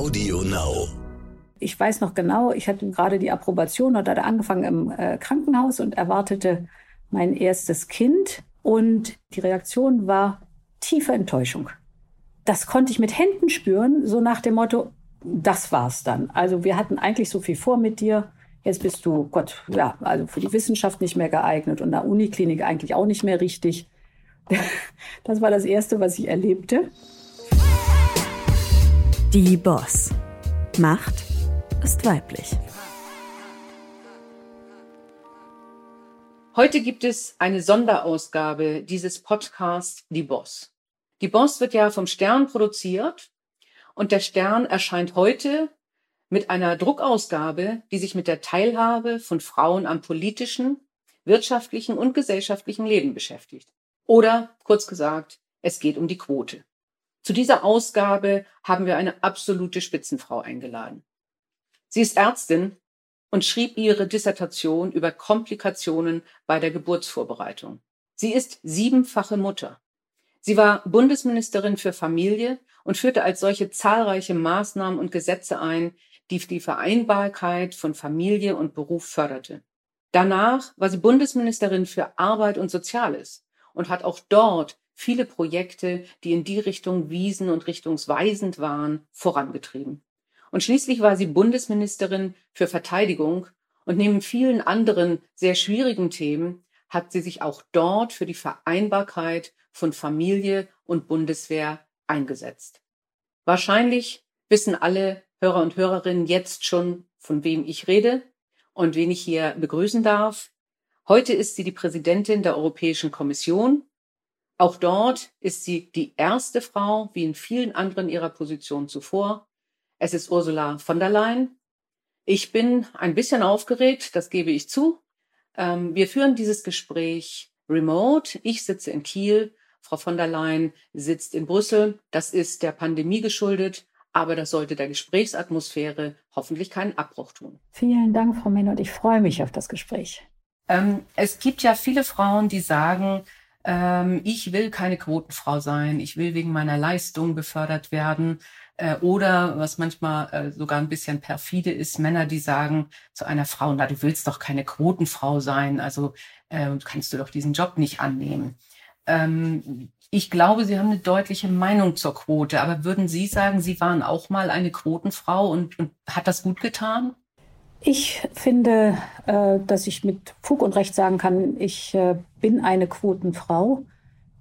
Audio Now. Ich weiß noch genau, ich hatte gerade die Approbation oder hatte angefangen im äh, Krankenhaus und erwartete mein erstes Kind. Und die Reaktion war tiefe Enttäuschung. Das konnte ich mit Händen spüren, so nach dem Motto, das war's dann. Also wir hatten eigentlich so viel vor mit dir. Jetzt bist du, Gott, ja, also für die Wissenschaft nicht mehr geeignet und der Uniklinik eigentlich auch nicht mehr richtig. Das war das Erste, was ich erlebte. Die Boss. Macht ist weiblich. Heute gibt es eine Sonderausgabe dieses Podcasts Die Boss. Die Boss wird ja vom Stern produziert und der Stern erscheint heute mit einer Druckausgabe, die sich mit der Teilhabe von Frauen am politischen, wirtschaftlichen und gesellschaftlichen Leben beschäftigt. Oder kurz gesagt, es geht um die Quote. Zu dieser Ausgabe haben wir eine absolute Spitzenfrau eingeladen. Sie ist Ärztin und schrieb ihre Dissertation über Komplikationen bei der Geburtsvorbereitung. Sie ist siebenfache Mutter. Sie war Bundesministerin für Familie und führte als solche zahlreiche Maßnahmen und Gesetze ein, die die Vereinbarkeit von Familie und Beruf förderte. Danach war sie Bundesministerin für Arbeit und Soziales und hat auch dort viele Projekte, die in die Richtung wiesen und richtungsweisend waren, vorangetrieben. Und schließlich war sie Bundesministerin für Verteidigung und neben vielen anderen sehr schwierigen Themen hat sie sich auch dort für die Vereinbarkeit von Familie und Bundeswehr eingesetzt. Wahrscheinlich wissen alle Hörer und Hörerinnen jetzt schon, von wem ich rede und wen ich hier begrüßen darf. Heute ist sie die Präsidentin der Europäischen Kommission auch dort ist sie die erste Frau, wie in vielen anderen ihrer Position zuvor. Es ist Ursula von der Leyen. Ich bin ein bisschen aufgeregt, das gebe ich zu. Ähm, wir führen dieses Gespräch remote. Ich sitze in Kiel, Frau von der Leyen sitzt in Brüssel. Das ist der Pandemie geschuldet, aber das sollte der Gesprächsatmosphäre hoffentlich keinen Abbruch tun. Vielen Dank, Frau Minot. Ich freue mich auf das Gespräch. Ähm, es gibt ja viele Frauen, die sagen, ähm, ich will keine Quotenfrau sein, ich will wegen meiner Leistung befördert werden. Äh, oder was manchmal äh, sogar ein bisschen perfide ist, Männer, die sagen zu einer Frau, na, du willst doch keine Quotenfrau sein, also äh, kannst du doch diesen Job nicht annehmen. Ähm, ich glaube, Sie haben eine deutliche Meinung zur Quote, aber würden Sie sagen, Sie waren auch mal eine Quotenfrau und, und hat das gut getan? Ich finde, äh, dass ich mit Fug und Recht sagen kann, ich äh, bin eine Quotenfrau.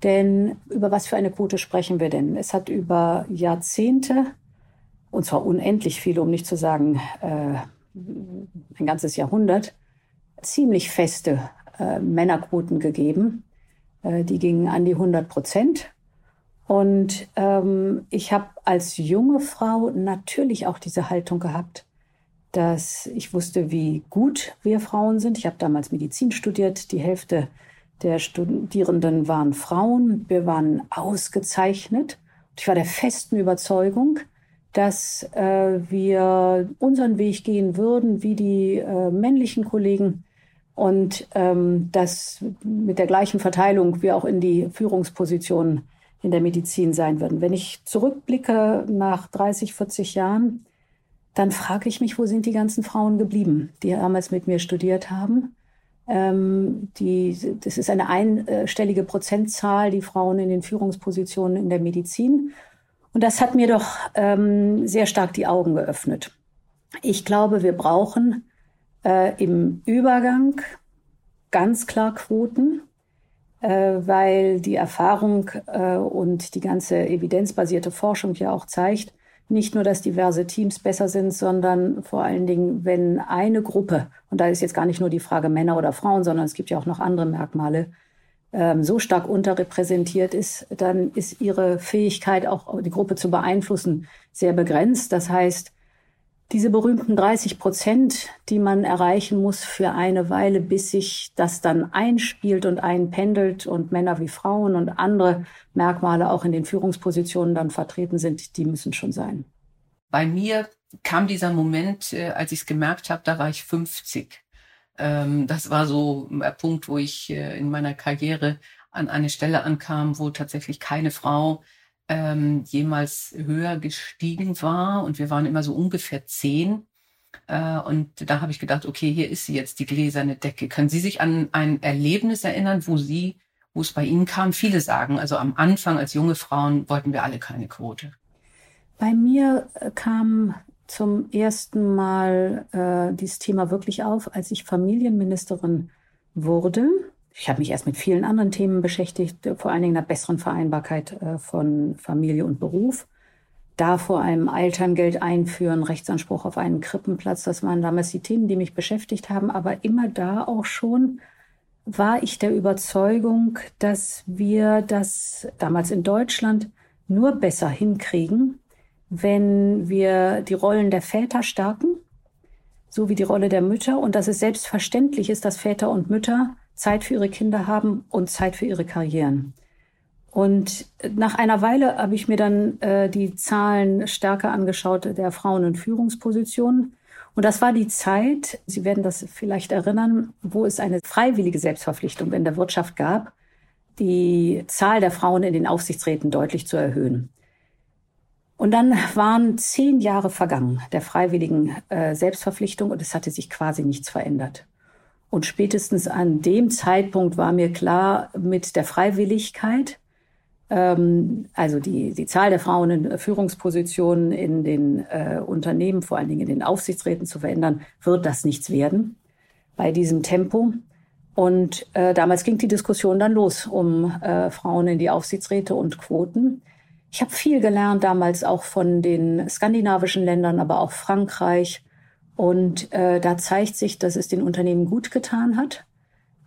Denn über was für eine Quote sprechen wir denn? Es hat über Jahrzehnte, und zwar unendlich viele, um nicht zu sagen äh, ein ganzes Jahrhundert, ziemlich feste Männerquoten gegeben. die gingen an die 100 Prozent. Und ähm, ich habe als junge Frau natürlich auch diese Haltung gehabt dass ich wusste, wie gut wir Frauen sind. Ich habe damals Medizin studiert. Die Hälfte der Studierenden waren Frauen. Wir waren ausgezeichnet. Ich war der festen Überzeugung, dass äh, wir unseren Weg gehen würden, wie die äh, männlichen Kollegen und ähm, dass mit der gleichen Verteilung wir auch in die Führungspositionen in der Medizin sein würden. Wenn ich zurückblicke nach 30, 40 Jahren, dann frage ich mich, wo sind die ganzen Frauen geblieben, die damals mit mir studiert haben. Ähm, die, das ist eine einstellige Prozentzahl, die Frauen in den Führungspositionen in der Medizin. Und das hat mir doch ähm, sehr stark die Augen geöffnet. Ich glaube, wir brauchen äh, im Übergang ganz klar Quoten, äh, weil die Erfahrung äh, und die ganze evidenzbasierte Forschung ja auch zeigt, nicht nur, dass diverse Teams besser sind, sondern vor allen Dingen, wenn eine Gruppe, und da ist jetzt gar nicht nur die Frage Männer oder Frauen, sondern es gibt ja auch noch andere Merkmale, ähm, so stark unterrepräsentiert ist, dann ist ihre Fähigkeit, auch die Gruppe zu beeinflussen, sehr begrenzt. Das heißt, diese berühmten 30 Prozent, die man erreichen muss für eine Weile, bis sich das dann einspielt und einpendelt und Männer wie Frauen und andere Merkmale auch in den Führungspositionen dann vertreten sind, die müssen schon sein. Bei mir kam dieser Moment, äh, als ich es gemerkt habe, da war ich 50. Ähm, das war so ein Punkt, wo ich äh, in meiner Karriere an eine Stelle ankam, wo tatsächlich keine Frau ähm, jemals höher gestiegen war. Und wir waren immer so ungefähr zehn. Äh, und da habe ich gedacht, okay, hier ist sie jetzt, die gläserne Decke. Können Sie sich an ein Erlebnis erinnern, wo Sie, wo es bei Ihnen kam? Viele sagen, also am Anfang als junge Frauen wollten wir alle keine Quote. Bei mir äh, kam zum ersten Mal äh, dieses Thema wirklich auf, als ich Familienministerin wurde. Ich habe mich erst mit vielen anderen Themen beschäftigt, vor allen Dingen der besseren Vereinbarkeit äh, von Familie und Beruf. Da vor allem Elterngeld einführen, Rechtsanspruch auf einen Krippenplatz, das waren damals die Themen, die mich beschäftigt haben. Aber immer da auch schon war ich der Überzeugung, dass wir das damals in Deutschland nur besser hinkriegen, wenn wir die Rollen der Väter stärken, so wie die Rolle der Mütter, und dass es selbstverständlich ist, dass Väter und Mütter Zeit für ihre Kinder haben und Zeit für ihre Karrieren. Und nach einer Weile habe ich mir dann äh, die Zahlen stärker angeschaut der Frauen in Führungspositionen. Und das war die Zeit, Sie werden das vielleicht erinnern, wo es eine freiwillige Selbstverpflichtung in der Wirtschaft gab, die Zahl der Frauen in den Aufsichtsräten deutlich zu erhöhen. Und dann waren zehn Jahre vergangen der freiwilligen äh, Selbstverpflichtung und es hatte sich quasi nichts verändert. Und spätestens an dem Zeitpunkt war mir klar, mit der Freiwilligkeit, ähm, also die, die Zahl der Frauen in Führungspositionen in den äh, Unternehmen, vor allen Dingen in den Aufsichtsräten zu verändern, wird das nichts werden bei diesem Tempo. Und äh, damals ging die Diskussion dann los um äh, Frauen in die Aufsichtsräte und Quoten. Ich habe viel gelernt damals auch von den skandinavischen Ländern, aber auch Frankreich, und äh, da zeigt sich, dass es den Unternehmen gut getan hat,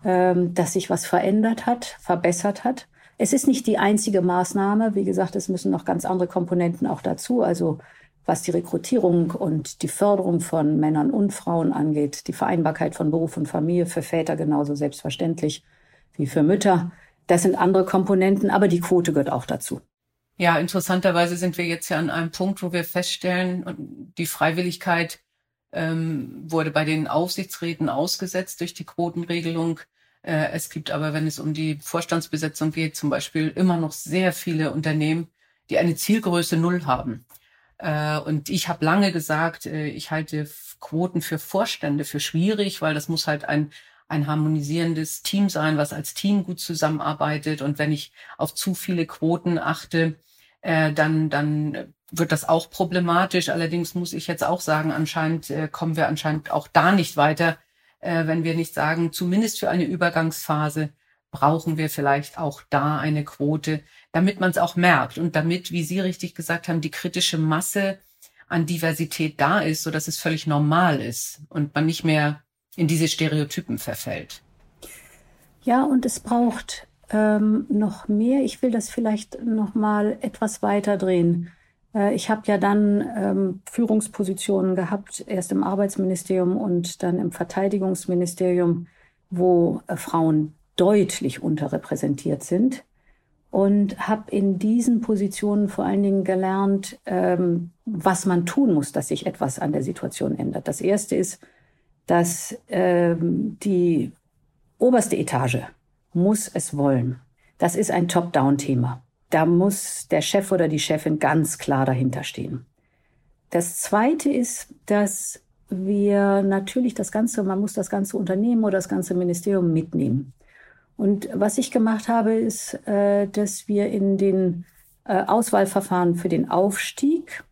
ähm, dass sich was verändert hat, verbessert hat. Es ist nicht die einzige Maßnahme. Wie gesagt, es müssen noch ganz andere Komponenten auch dazu. Also was die Rekrutierung und die Förderung von Männern und Frauen angeht, die Vereinbarkeit von Beruf und Familie für Väter genauso selbstverständlich wie für Mütter. Das sind andere Komponenten, aber die Quote gehört auch dazu. Ja, interessanterweise sind wir jetzt ja an einem Punkt, wo wir feststellen, die Freiwilligkeit ähm, wurde bei den Aufsichtsräten ausgesetzt durch die Quotenregelung. Äh, es gibt aber, wenn es um die Vorstandsbesetzung geht, zum Beispiel immer noch sehr viele Unternehmen, die eine Zielgröße Null haben. Äh, und ich habe lange gesagt, äh, ich halte Quoten für Vorstände für schwierig, weil das muss halt ein ein harmonisierendes Team sein, was als Team gut zusammenarbeitet. Und wenn ich auf zu viele Quoten achte, äh, dann, dann wird das auch problematisch. Allerdings muss ich jetzt auch sagen, anscheinend äh, kommen wir anscheinend auch da nicht weiter, äh, wenn wir nicht sagen, zumindest für eine Übergangsphase brauchen wir vielleicht auch da eine Quote, damit man es auch merkt und damit, wie Sie richtig gesagt haben, die kritische Masse an Diversität da ist, so dass es völlig normal ist und man nicht mehr in diese Stereotypen verfällt. Ja, und es braucht ähm, noch mehr. Ich will das vielleicht noch mal etwas weiter drehen. Äh, ich habe ja dann ähm, Führungspositionen gehabt, erst im Arbeitsministerium und dann im Verteidigungsministerium, wo äh, Frauen deutlich unterrepräsentiert sind. Und habe in diesen Positionen vor allen Dingen gelernt, ähm, was man tun muss, dass sich etwas an der Situation ändert. Das Erste ist, dass ähm, die oberste Etage muss es wollen. Das ist ein Top-Down-Thema. Da muss der Chef oder die Chefin ganz klar dahinter stehen. Das Zweite ist, dass wir natürlich das ganze, man muss das ganze Unternehmen oder das ganze Ministerium mitnehmen. Und was ich gemacht habe, ist, äh, dass wir in den äh, Auswahlverfahren für den Aufstieg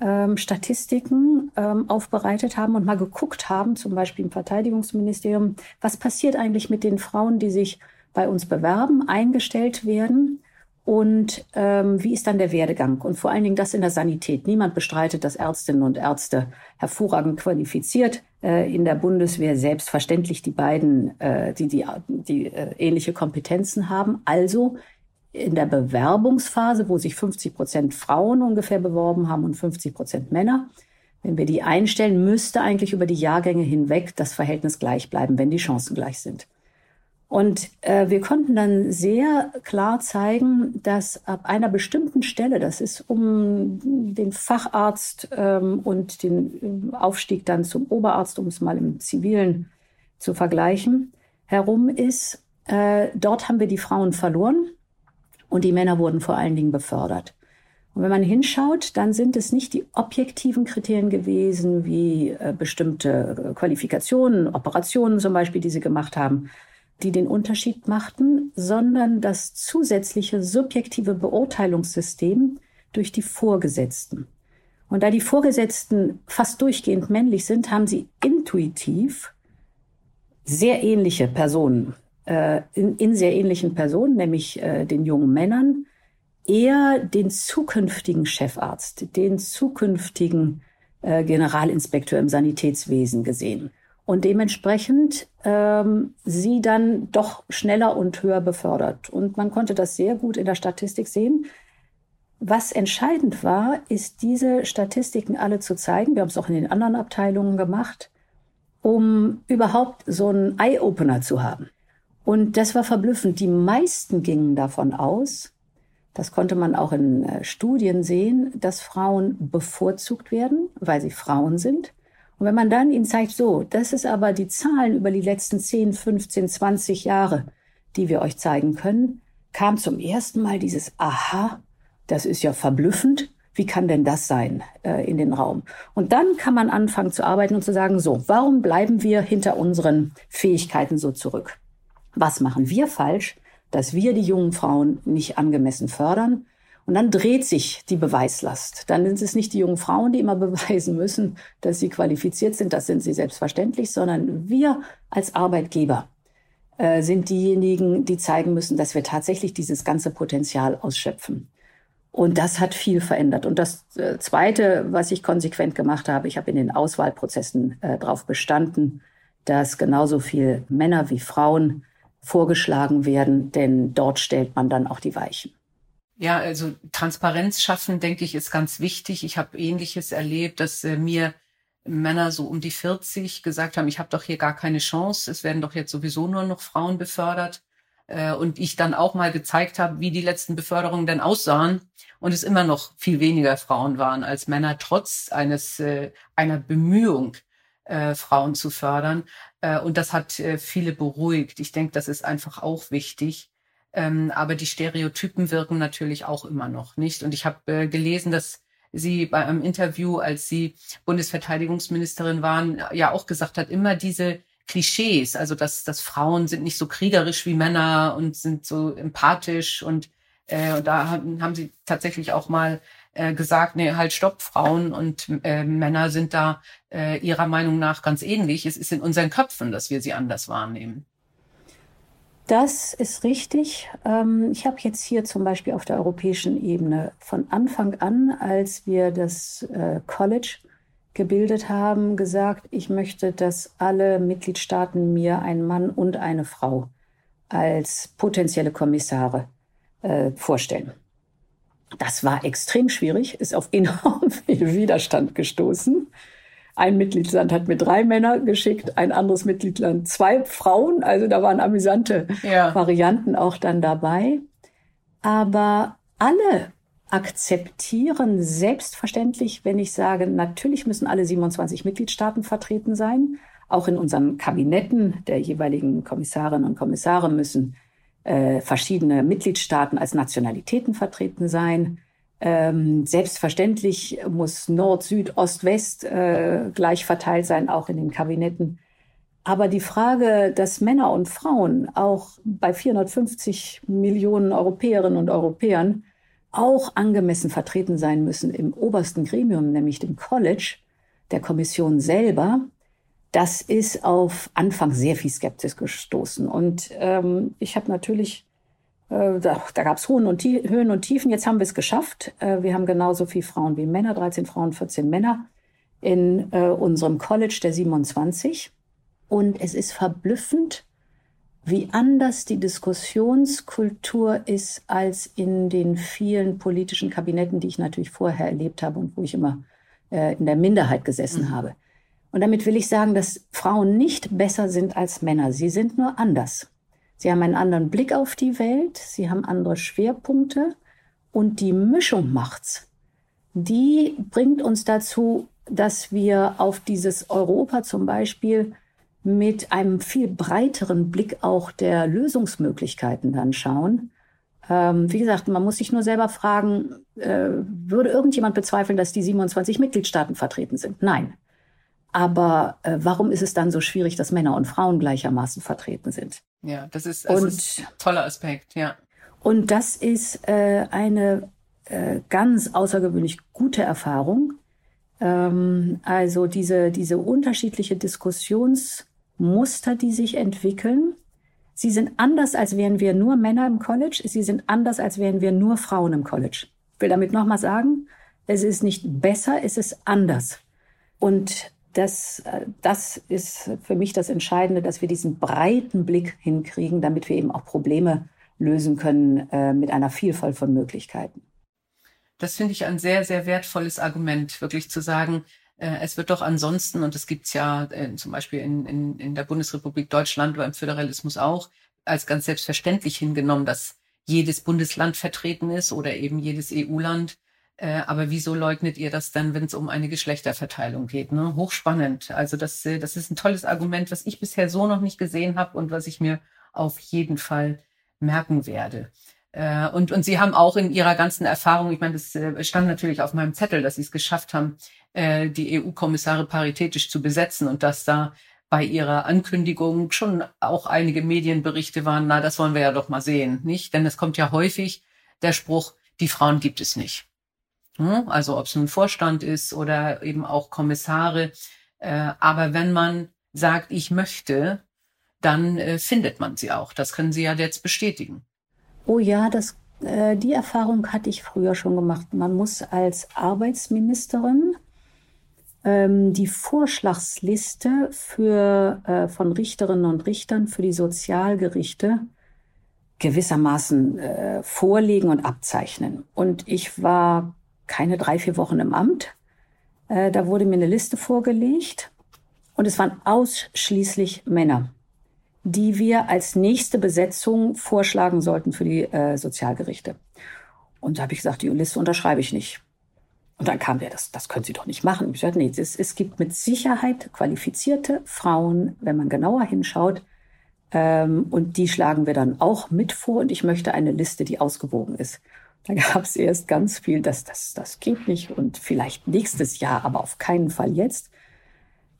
ähm, Statistiken ähm, aufbereitet haben und mal geguckt haben, zum Beispiel im Verteidigungsministerium, was passiert eigentlich mit den Frauen, die sich bei uns bewerben, eingestellt werden und ähm, wie ist dann der Werdegang? Und vor allen Dingen das in der Sanität. Niemand bestreitet, dass Ärztinnen und Ärzte hervorragend qualifiziert äh, in der Bundeswehr selbstverständlich die beiden, äh, die die, die äh, ähnliche Kompetenzen haben. Also in der Bewerbungsphase, wo sich 50 Prozent Frauen ungefähr beworben haben und 50 Prozent Männer, wenn wir die einstellen, müsste eigentlich über die Jahrgänge hinweg das Verhältnis gleich bleiben, wenn die Chancen gleich sind. Und äh, wir konnten dann sehr klar zeigen, dass ab einer bestimmten Stelle, das ist um den Facharzt ähm, und den äh, Aufstieg dann zum Oberarzt, um es mal im Zivilen zu vergleichen, herum ist, äh, dort haben wir die Frauen verloren und die Männer wurden vor allen Dingen befördert. Und wenn man hinschaut, dann sind es nicht die objektiven Kriterien gewesen, wie äh, bestimmte äh, Qualifikationen, Operationen zum Beispiel, die sie gemacht haben, die den Unterschied machten, sondern das zusätzliche subjektive Beurteilungssystem durch die Vorgesetzten. Und da die Vorgesetzten fast durchgehend männlich sind, haben sie intuitiv sehr ähnliche Personen, äh, in, in, sehr ähnlichen Personen, nämlich äh, den jungen Männern, eher den zukünftigen Chefarzt, den zukünftigen äh, Generalinspekteur im Sanitätswesen gesehen und dementsprechend ähm, sie dann doch schneller und höher befördert. Und man konnte das sehr gut in der Statistik sehen. Was entscheidend war, ist diese Statistiken alle zu zeigen. Wir haben es auch in den anderen Abteilungen gemacht, um überhaupt so einen Eye-Opener zu haben. Und das war verblüffend. Die meisten gingen davon aus, das konnte man auch in äh, Studien sehen, dass Frauen bevorzugt werden, weil sie Frauen sind. Und wenn man dann ihnen zeigt, so, das ist aber die Zahlen über die letzten 10, 15, 20 Jahre, die wir euch zeigen können, kam zum ersten Mal dieses Aha, das ist ja verblüffend. Wie kann denn das sein äh, in den Raum? Und dann kann man anfangen zu arbeiten und zu sagen, so, warum bleiben wir hinter unseren Fähigkeiten so zurück? Was machen wir falsch? dass wir die jungen Frauen nicht angemessen fördern. Und dann dreht sich die Beweislast. Dann sind es nicht die jungen Frauen, die immer beweisen müssen, dass sie qualifiziert sind. Das sind sie selbstverständlich, sondern wir als Arbeitgeber äh, sind diejenigen, die zeigen müssen, dass wir tatsächlich dieses ganze Potenzial ausschöpfen. Und das hat viel verändert. Und das äh, Zweite, was ich konsequent gemacht habe, ich habe in den Auswahlprozessen äh, darauf bestanden, dass genauso viel Männer wie Frauen vorgeschlagen werden, denn dort stellt man dann auch die Weichen. Ja, also Transparenz schaffen, denke ich, ist ganz wichtig. Ich habe ähnliches erlebt, dass äh, mir Männer so um die 40 gesagt haben, ich habe doch hier gar keine Chance, es werden doch jetzt sowieso nur noch Frauen befördert. Äh, und ich dann auch mal gezeigt habe, wie die letzten Beförderungen denn aussahen und es immer noch viel weniger Frauen waren als Männer, trotz eines äh, einer Bemühung, äh, Frauen zu fördern. Äh, und das hat äh, viele beruhigt. Ich denke, das ist einfach auch wichtig. Ähm, aber die Stereotypen wirken natürlich auch immer noch nicht. Und ich habe äh, gelesen, dass sie bei einem Interview, als sie Bundesverteidigungsministerin waren, ja auch gesagt hat, immer diese Klischees, also dass, dass Frauen sind nicht so kriegerisch wie Männer und sind so empathisch und, äh, und da haben, haben sie tatsächlich auch mal äh, gesagt, nee, halt stopp, Frauen und äh, Männer sind da äh, ihrer Meinung nach ganz ähnlich. Es ist in unseren Köpfen, dass wir sie anders wahrnehmen. Das ist richtig. Ähm, ich habe jetzt hier zum Beispiel auf der europäischen Ebene von Anfang an, als wir das äh, College gebildet haben, gesagt, ich möchte, dass alle Mitgliedstaaten mir einen Mann und eine Frau als potenzielle Kommissare äh, vorstellen. Das war extrem schwierig, ist auf enorm viel Widerstand gestoßen. Ein Mitgliedsland hat mir drei Männer geschickt, ein anderes Mitgliedsland zwei Frauen. Also da waren amüsante ja. Varianten auch dann dabei. Aber alle akzeptieren selbstverständlich, wenn ich sage, natürlich müssen alle 27 Mitgliedstaaten vertreten sein. Auch in unseren Kabinetten der jeweiligen Kommissarinnen und Kommissare müssen äh, verschiedene Mitgliedstaaten als Nationalitäten vertreten sein. Ähm, selbstverständlich muss Nord, Süd, Ost, West äh, gleich verteilt sein, auch in den Kabinetten. Aber die Frage, dass Männer und Frauen auch bei 450 Millionen Europäerinnen und Europäern auch angemessen vertreten sein müssen im obersten Gremium, nämlich dem College der Kommission selber, das ist auf Anfang sehr viel Skepsis gestoßen. Und ähm, ich habe natürlich, da, da gab es Höhen und, Höhen und Tiefen. Jetzt haben wir es geschafft. Äh, wir haben genauso viele Frauen wie Männer, 13 Frauen, 14 Männer in äh, unserem College der 27. Und es ist verblüffend, wie anders die Diskussionskultur ist als in den vielen politischen Kabinetten, die ich natürlich vorher erlebt habe und wo ich immer äh, in der Minderheit gesessen mhm. habe. Und damit will ich sagen, dass Frauen nicht besser sind als Männer. Sie sind nur anders. Sie haben einen anderen Blick auf die Welt, sie haben andere Schwerpunkte und die Mischung macht's. Die bringt uns dazu, dass wir auf dieses Europa zum Beispiel mit einem viel breiteren Blick auch der Lösungsmöglichkeiten dann schauen Ähm, wie gesagt, man muss sich nur selber fragen, äh, würde irgendjemand bezweifeln, dass die 27 Mitgliedstaaten vertreten sind? Nein. Aber äh, warum ist es dann so schwierig, dass Männer und Frauen gleichermaßen vertreten sind? Ja, das ist, das und, ist ein toller Aspekt, ja. Und das ist äh, eine äh, ganz außergewöhnlich gute Erfahrung. Ähm, also diese, diese unterschiedliche Diskussionsmuster, die sich entwickeln. Sie sind anders, als wären wir nur Männer im College. Sie sind anders, als wären wir nur Frauen im College. Ich will damit nochmal sagen, es ist nicht besser, es ist anders. Und das, äh, das ist für mich das Entscheidende, dass wir diesen breiten Blick hinkriegen, damit wir eben auch Probleme lösen können äh, mit einer Vielfalt von Möglichkeiten. Das finde ich ein sehr, sehr wertvolles Argument, wirklich zu sagen, äh, es wird doch ansonsten, und das gibt's ja äh, zum Beispiel in, in, in der Bundesrepublik Deutschland oder im Föderalismus auch, als ganz selbstverständlich hingenommen, dass jedes Bundesland vertreten ist oder eben jedes EU-Land. Äh, aber wieso leugnet ihr das dann, wenn es um eine Geschlechterverteilung geht? Ne? Hochspannend. Also das, äh, das ist ein tolles Argument, was ich bisher so noch nicht gesehen habe und was ich mir auf jeden Fall merken werde. Äh, und, und Sie haben auch in Ihrer ganzen Erfahrung, ich meine, das äh, stand natürlich auf meinem Zettel, dass Sie es geschafft haben, äh, die EU-Kommissare paritätisch zu besetzen und dass da bei ihrer Ankündigung schon auch einige Medienberichte waren, na, das wollen wir ja doch mal sehen, nicht? Denn es kommt ja häufig der Spruch, die Frauen gibt es nicht. Hm? Also ob es nun Vorstand ist oder eben auch Kommissare. Äh, aber wenn man sagt, ich möchte, dann äh, findet man sie auch. Das können Sie ja jetzt bestätigen. Oh ja, das, äh, die Erfahrung hatte ich früher schon gemacht. Man muss als Arbeitsministerin ähm, die Vorschlagsliste für, äh, von Richterinnen und Richtern für die Sozialgerichte gewissermaßen äh, vorlegen und abzeichnen. Und ich war keine drei, vier Wochen im Amt. Äh, da wurde mir eine Liste vorgelegt und es waren ausschließlich Männer, die wir als nächste Besetzung vorschlagen sollten für die äh, Sozialgerichte. Und da habe ich gesagt, die Liste unterschreibe ich nicht. Und dann kam der, das, das können Sie doch nicht machen. Ich sagte, nee, es, es gibt mit Sicherheit qualifizierte Frauen, wenn man genauer hinschaut. Ähm, und die schlagen wir dann auch mit vor. Und ich möchte eine Liste, die ausgewogen ist. Da gab es erst ganz viel, das, das, das geht nicht und vielleicht nächstes Jahr, aber auf keinen Fall jetzt.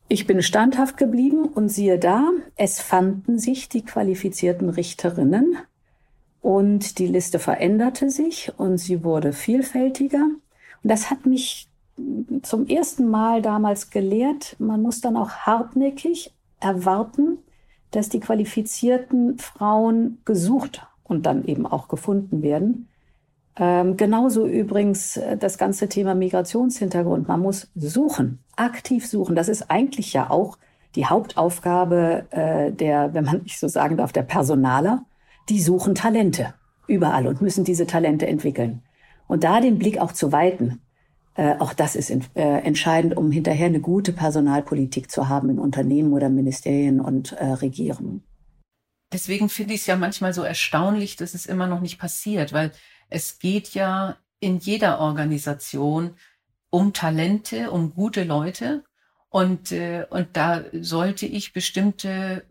Ich bin standhaft geblieben und siehe da, es fanden sich die qualifizierten Richterinnen und die Liste veränderte sich und sie wurde vielfältiger. Und das hat mich zum ersten Mal damals gelehrt, man muss dann auch hartnäckig erwarten, dass die qualifizierten Frauen gesucht und dann eben auch gefunden werden. Ähm, genauso übrigens äh, das ganze Thema Migrationshintergrund. Man muss suchen, aktiv suchen. Das ist eigentlich ja auch die Hauptaufgabe äh, der, wenn man nicht so sagen darf, der Personaler. Die suchen Talente überall und müssen diese Talente entwickeln. Und da den Blick auch zu weiten, äh, auch das ist in, äh, entscheidend, um hinterher eine gute Personalpolitik zu haben in Unternehmen oder Ministerien und äh, Regierungen. Deswegen finde ich es ja manchmal so erstaunlich, dass es immer noch nicht passiert, weil es geht ja in jeder Organisation um Talente, um gute Leute. Und, äh, und da sollte ich bestimmte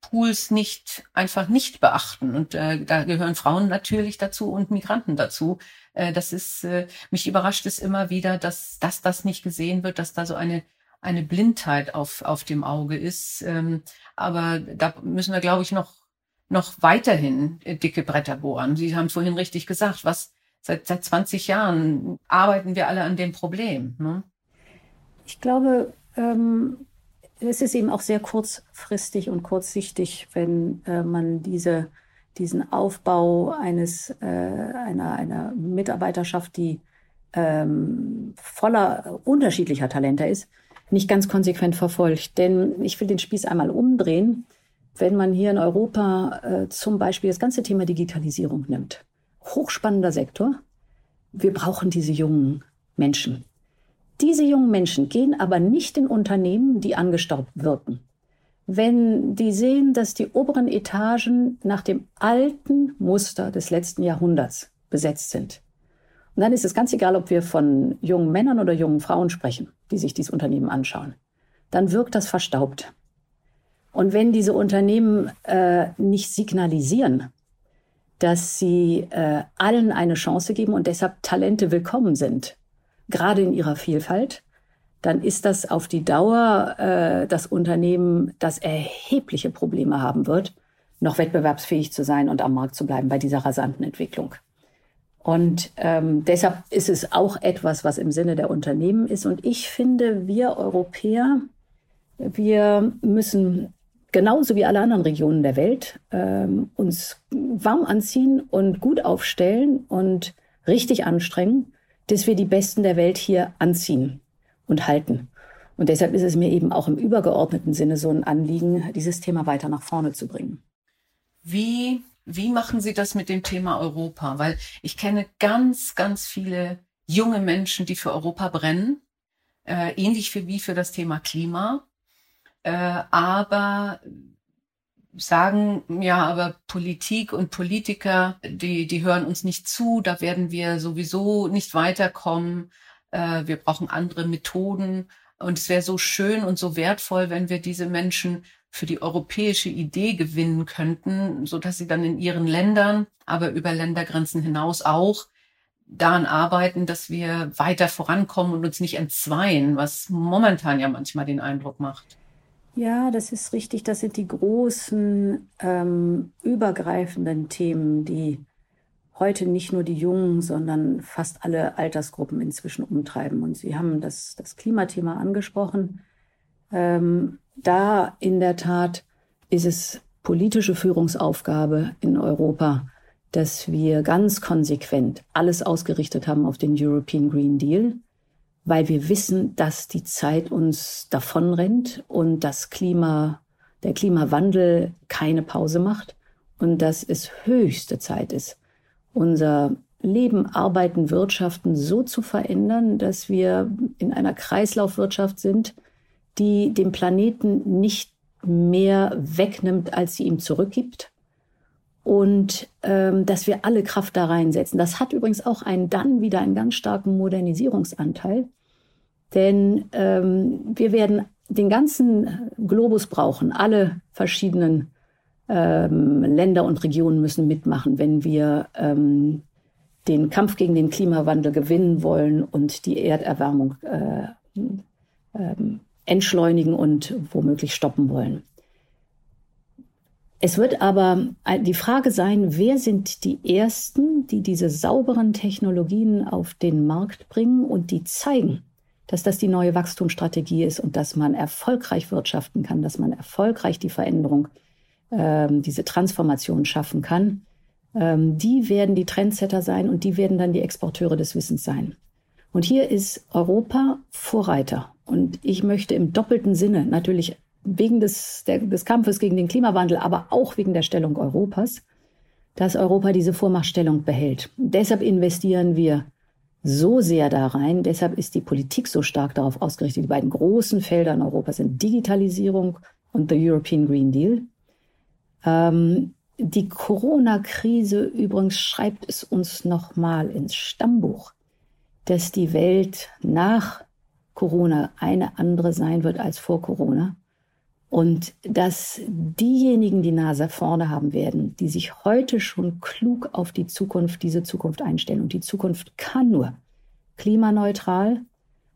Pools nicht einfach nicht beachten. Und äh, da gehören Frauen natürlich dazu und Migranten dazu. Äh, das ist, äh, mich überrascht es immer wieder, dass, dass das nicht gesehen wird, dass da so eine eine Blindheit auf, auf dem Auge ist. Ähm, aber da müssen wir, glaube ich, noch noch weiterhin äh, dicke Bretter bohren. Sie haben vorhin richtig gesagt, was seit, seit 20 Jahren arbeiten wir alle an dem Problem. Ne? Ich glaube, ähm, es ist eben auch sehr kurzfristig und kurzsichtig, wenn äh, man diese, diesen Aufbau eines, äh, einer, einer Mitarbeiterschaft, die ähm, voller unterschiedlicher Talente ist, nicht ganz konsequent verfolgt. Denn ich will den Spieß einmal umdrehen wenn man hier in Europa äh, zum Beispiel das ganze Thema Digitalisierung nimmt. Hochspannender Sektor. Wir brauchen diese jungen Menschen. Diese jungen Menschen gehen aber nicht in Unternehmen, die angestaubt wirken. Wenn die sehen, dass die oberen Etagen nach dem alten Muster des letzten Jahrhunderts besetzt sind. Und dann ist es ganz egal, ob wir von jungen Männern oder jungen Frauen sprechen, die sich dieses Unternehmen anschauen. Dann wirkt das verstaubt. Und wenn diese Unternehmen äh, nicht signalisieren, dass sie äh, allen eine Chance geben und deshalb Talente willkommen sind, gerade in ihrer Vielfalt, dann ist das auf die Dauer äh, das Unternehmen, das erhebliche Probleme haben wird, noch wettbewerbsfähig zu sein und am Markt zu bleiben bei dieser rasanten Entwicklung. Und ähm, deshalb ist es auch etwas, was im Sinne der Unternehmen ist. Und ich finde, wir Europäer, wir müssen genauso wie alle anderen Regionen der Welt ähm, uns warm anziehen und gut aufstellen und richtig anstrengen, dass wir die Besten der Welt hier anziehen und halten. Und deshalb ist es mir eben auch im übergeordneten Sinne so ein Anliegen, dieses Thema weiter nach vorne zu bringen. Wie, wie machen Sie das mit dem Thema Europa? Weil ich kenne ganz, ganz viele junge Menschen, die für Europa brennen, äh, ähnlich wie für das Thema Klima, äh, aber sagen, ja, aber Politik und Politiker, die, die hören uns nicht zu, da werden wir sowieso nicht weiterkommen äh, wir brauchen andere Methoden. Und es wäre so schön und so wertvoll, wenn wir diese Menschen für die europäische Idee gewinnen könnten, so dass sie dann in ihren Ländern, aber über Ländergrenzen hinaus auch daran arbeiten, dass wir weiter vorankommen und uns nicht entzweien, was momentan ja manchmal den Eindruck macht. Ja, das ist richtig. Das sind die großen ähm, übergreifenden Themen, die heute nicht nur die Jungen, sondern fast alle Altersgruppen inzwischen umtreiben. Und Sie haben das, das Klimathema angesprochen. Ähm, da in der Tat ist es politische Führungsaufgabe in Europa, dass wir ganz konsequent alles ausgerichtet haben auf den European Green Deal, weil wir wissen, dass die Zeit uns davonrennt und das Klima, der Klimawandel keine Pause macht und dass es höchste Zeit ist, unser Leben, Arbeiten, Wirtschaften so zu verändern, dass wir in einer Kreislaufwirtschaft sind, die dem Planeten nicht mehr wegnimmt, als sie ihm zurückgibt. Und ähm, dass wir alle Kraft da reinsetzen. Das hat übrigens auch einen dann wieder einen ganz starken Modernisierungsanteil. Denn ähm, wir werden den ganzen Globus brauchen, alle verschiedenen ähm, Länder und Regionen müssen mitmachen, wenn wir ähm, den Kampf gegen den Klimawandel gewinnen wollen und die Erderwärmung äh, äh, entschleunigen und womöglich stoppen wollen. Es wird aber die Frage sein, wer sind die Ersten, die diese sauberen Technologien auf den Markt bringen und die zeigen, dass das die neue Wachstumsstrategie ist und dass man erfolgreich wirtschaften kann, dass man erfolgreich die Veränderung ähm, diese Transformation schaffen kann, ähm, die werden die Trendsetter sein und die werden dann die Exporteure des Wissens sein. Und hier ist Europa Vorreiter. Und ich möchte im doppelten Sinne natürlich wegen des, der, des Kampfes gegen den Klimawandel, aber auch wegen der Stellung Europas, dass Europa diese Vormachtstellung behält. deshalb investieren wir so sehr da rein. Deshalb ist die Politik so stark darauf ausgerichtet. Die beiden großen Felder in Europa sind Digitalisierung und the European Green Deal. Ähm, die Corona-Krise übrigens schreibt es uns nochmal ins Stammbuch, dass die Welt nach Corona eine andere sein wird als vor Corona. Und dass diejenigen die Nase vorne haben werden, die sich heute schon klug auf die Zukunft, diese Zukunft einstellen. Und die Zukunft kann nur klimaneutral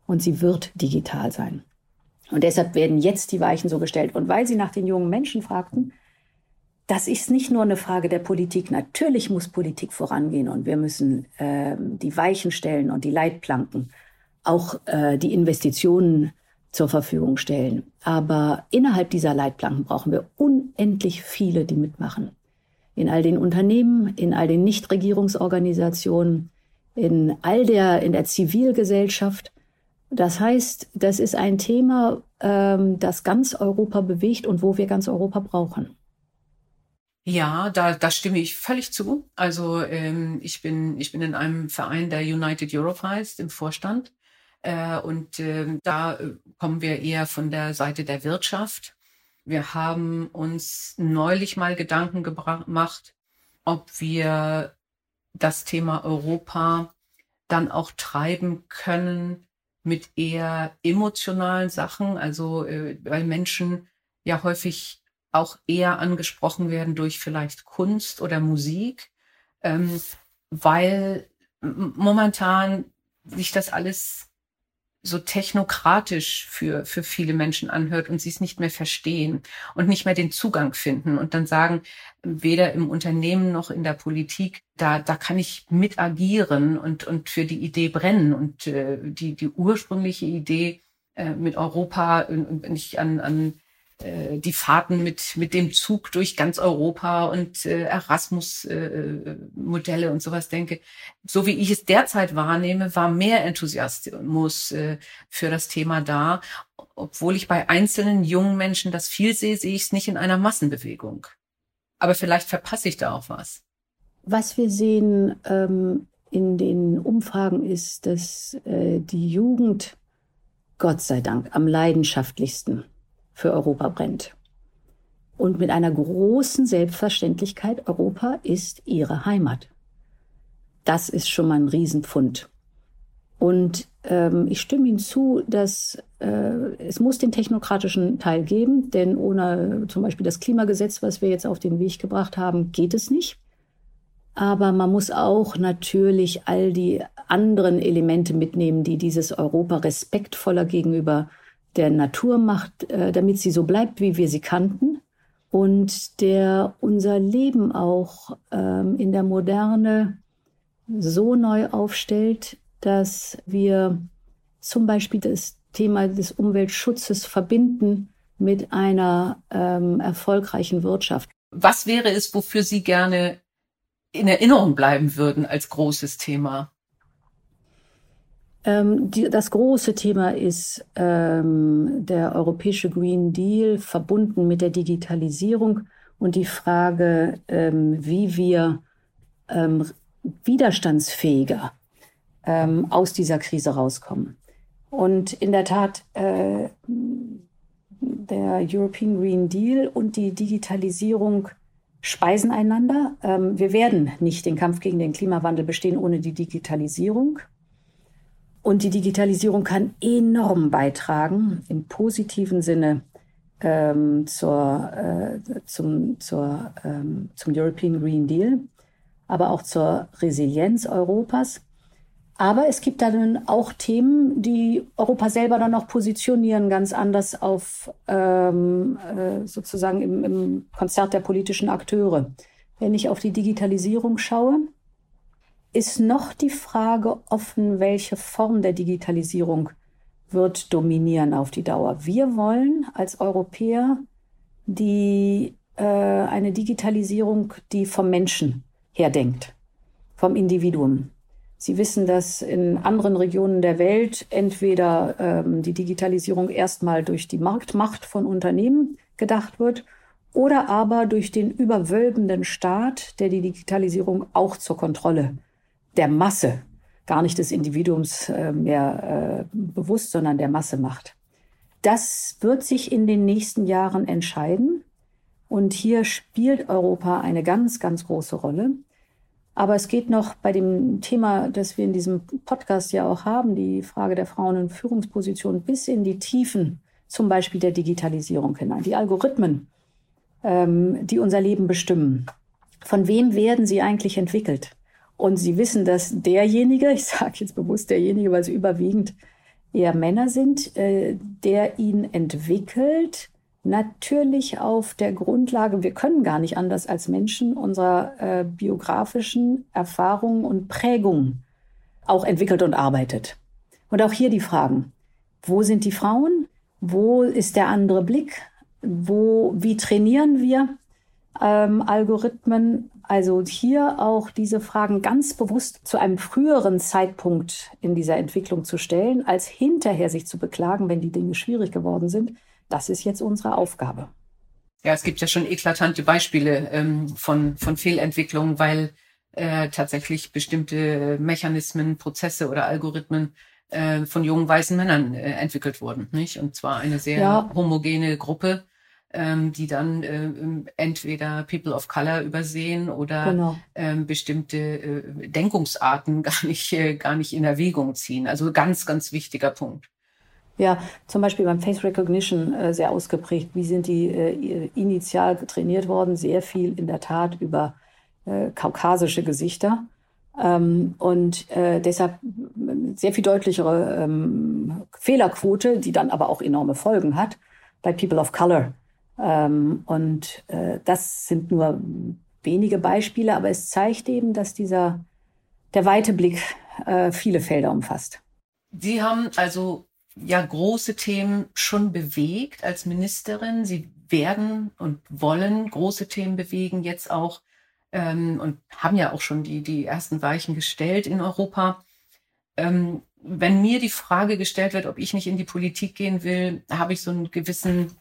und sie wird digital sein. Und deshalb werden jetzt die Weichen so gestellt. Und weil Sie nach den jungen Menschen fragten, das ist nicht nur eine Frage der Politik. Natürlich muss Politik vorangehen und wir müssen äh, die Weichen stellen und die Leitplanken, auch äh, die Investitionen zur Verfügung stellen. Aber innerhalb dieser Leitplanken brauchen wir unendlich viele, die mitmachen. In all den Unternehmen, in all den Nichtregierungsorganisationen, in all der, in der Zivilgesellschaft. Das heißt, das ist ein Thema, ähm, das ganz Europa bewegt und wo wir ganz Europa brauchen. Ja, da, da stimme ich völlig zu. Also ähm, ich bin ich bin in einem Verein, der United Europe heißt, im Vorstand. Äh, und äh, da äh, kommen wir eher von der Seite der Wirtschaft. Wir haben uns neulich mal Gedanken gemacht, ob wir das Thema Europa dann auch treiben können mit eher emotionalen Sachen, also äh, weil Menschen ja häufig auch eher angesprochen werden durch vielleicht Kunst oder Musik. ähm, weil momentan sich das alles so technokratisch für, für viele Menschen anhört und sie es nicht mehr verstehen und nicht mehr den Zugang finden und dann sagen, weder im Unternehmen noch in der Politik, da, da kann ich mit agieren und, und für die Idee brennen. Und äh, die, die ursprüngliche Idee äh, mit Europa, und wenn ich an, an äh, die Fahrten mit, mit dem Zug durch ganz Europa und äh, Erasmus-Modelle äh, und sowas denke. So wie ich es derzeit wahrnehme, war mehr Enthusiasmus äh, für das Thema da. Obwohl ich bei einzelnen jungen Menschen das viel sehe, sehe ich es nicht in einer Massenbewegung. Aber vielleicht verpasse ich da auch was. Was wir sehen ähm, in den Umfragen ist, dass äh, die Jugend, Gott sei Dank, am leidenschaftlichsten für Europa brennt. Und mit einer großen Selbstverständlichkeit, Europa ist ihre Heimat. Das ist schon mal ein Riesenpfund. Und ähm, ich stimme Ihnen zu, dass äh, es muss den technokratischen Teil geben, denn ohne zum Beispiel das Klimagesetz, was wir jetzt auf den Weg gebracht haben, geht es nicht. Aber man muss auch natürlich all die anderen Elemente mitnehmen, die dieses Europa respektvoller gegenüber der Natur macht, äh, damit sie so bleibt, wie wir sie kannten und der unser Leben auch ähm, in der Moderne so neu aufstellt, dass wir zum Beispiel das Thema des Umweltschutzes verbinden mit einer ähm, erfolgreichen Wirtschaft. Was wäre es, wofür Sie gerne in Erinnerung bleiben würden als großes Thema? Ähm, die, das große Thema ist ähm, der europäische Green Deal verbunden mit der Digitalisierung und die Frage, ähm, wie wir ähm, widerstandsfähiger ähm, aus dieser Krise rauskommen. Und in der Tat, äh, der European Green Deal und die Digitalisierung speisen einander. Ähm, wir werden nicht den Kampf gegen den Klimawandel bestehen ohne die Digitalisierung. Und die Digitalisierung kann enorm beitragen, im positiven Sinne, ähm, zur, äh, zum, zur, ähm, zum European Green Deal, aber auch zur Resilienz Europas. Aber es gibt dann auch Themen, die Europa selber dann auch positionieren, ganz anders auf ähm, äh, sozusagen im, im Konzert der politischen Akteure. Wenn ich auf die Digitalisierung schaue, ist noch die Frage offen, welche Form der Digitalisierung wird dominieren auf die Dauer. Wir wollen als Europäer die, äh, eine Digitalisierung, die vom Menschen her denkt, vom Individuum. Sie wissen, dass in anderen Regionen der Welt entweder ähm, die Digitalisierung erstmal durch die Marktmacht von Unternehmen gedacht wird oder aber durch den überwölbenden Staat, der die Digitalisierung auch zur Kontrolle der Masse, gar nicht des Individuums äh, mehr äh, bewusst, sondern der Masse macht. Das wird sich in den nächsten Jahren entscheiden. Und hier spielt Europa eine ganz, ganz große Rolle. Aber es geht noch bei dem Thema, das wir in diesem Podcast ja auch haben, die Frage der Frauen in Führungspositionen bis in die Tiefen, zum Beispiel der Digitalisierung hinein. Die Algorithmen, ähm, die unser Leben bestimmen. Von wem werden sie eigentlich entwickelt? Und sie wissen, dass derjenige, ich sage jetzt bewusst derjenige, weil sie überwiegend eher Männer sind, äh, der ihn entwickelt, natürlich auf der Grundlage, wir können gar nicht anders als Menschen, unserer äh, biografischen Erfahrungen und Prägungen auch entwickelt und arbeitet. Und auch hier die Fragen, wo sind die Frauen? Wo ist der andere Blick? Wo, wie trainieren wir ähm, Algorithmen? Also hier auch diese Fragen ganz bewusst zu einem früheren Zeitpunkt in dieser Entwicklung zu stellen, als hinterher sich zu beklagen, wenn die Dinge schwierig geworden sind. Das ist jetzt unsere Aufgabe. Ja, es gibt ja schon eklatante Beispiele ähm, von, von Fehlentwicklungen, weil äh, tatsächlich bestimmte Mechanismen, Prozesse oder Algorithmen äh, von jungen weißen Männern äh, entwickelt wurden. Nicht? Und zwar eine sehr ja. homogene Gruppe ähm, die dann äh, entweder People of Color übersehen oder genau. ähm, bestimmte äh, Denkungsarten gar nicht, äh, gar nicht in Erwägung ziehen. Also ganz, ganz wichtiger Punkt. Ja, zum Beispiel beim Face Recognition äh, sehr ausgeprägt. Wie sind die äh, initial trainiert worden? Sehr viel in der Tat über äh, kaukasische Gesichter. Ähm, und äh, deshalb sehr viel deutlichere ähm, Fehlerquote, die dann aber auch enorme Folgen hat, bei People of Color. Ähm, und äh, das sind nur wenige Beispiele, aber es zeigt eben, dass dieser der weite Blick äh, viele Felder umfasst. Sie haben also ja große Themen schon bewegt als Ministerin. Sie werden und wollen große Themen bewegen, jetzt auch ähm, und haben ja auch schon die, die ersten Weichen gestellt in Europa. Ähm, wenn mir die Frage gestellt wird, ob ich nicht in die Politik gehen will, habe ich so einen gewissen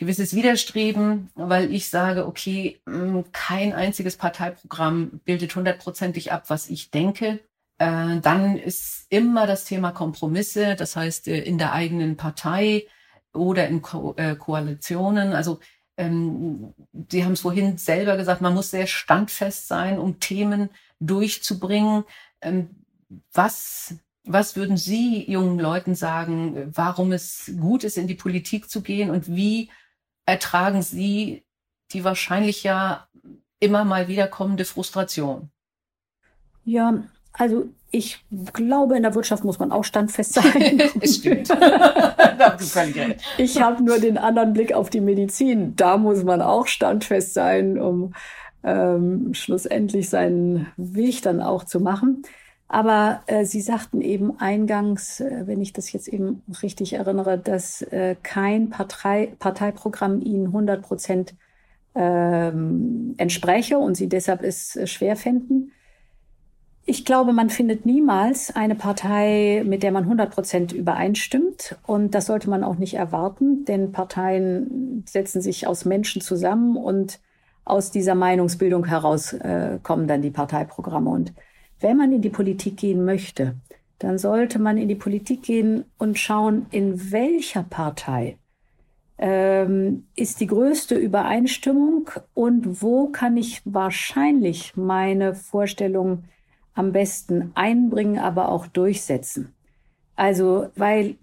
gewisses Widerstreben, weil ich sage, okay, mm, kein einziges Parteiprogramm bildet hundertprozentig ab, was ich denke. Äh, dann ist immer das Thema Kompromisse, das heißt äh, in der eigenen Partei oder in Ko äh, Koalitionen. Also ähm, Sie haben es vorhin selber gesagt, man muss sehr standfest sein, um Themen durchzubringen. Ähm, was, was würden Sie jungen Leuten sagen, warum es gut ist, in die Politik zu gehen und wie ertragen Sie die wahrscheinlich ja immer mal wiederkommende Frustration? Ja, also ich glaube, in der Wirtschaft muss man auch standfest sein. stimmt. ich habe nur den anderen Blick auf die Medizin. Da muss man auch standfest sein, um ähm, schlussendlich seinen Weg dann auch zu machen. Aber äh, Sie sagten eben eingangs, äh, wenn ich das jetzt eben richtig erinnere, dass äh, kein Partei, Parteiprogramm Ihnen 100 Prozent ähm, entspräche und Sie deshalb es äh, schwer fänden. Ich glaube, man findet niemals eine Partei, mit der man 100 Prozent übereinstimmt. Und das sollte man auch nicht erwarten, denn Parteien setzen sich aus Menschen zusammen und aus dieser Meinungsbildung heraus äh, kommen dann die Parteiprogramme. Und wenn man in die Politik gehen möchte, dann sollte man in die Politik gehen und schauen, in welcher Partei ähm, ist die größte Übereinstimmung und wo kann ich wahrscheinlich meine Vorstellungen am besten einbringen, aber auch durchsetzen. Also, weil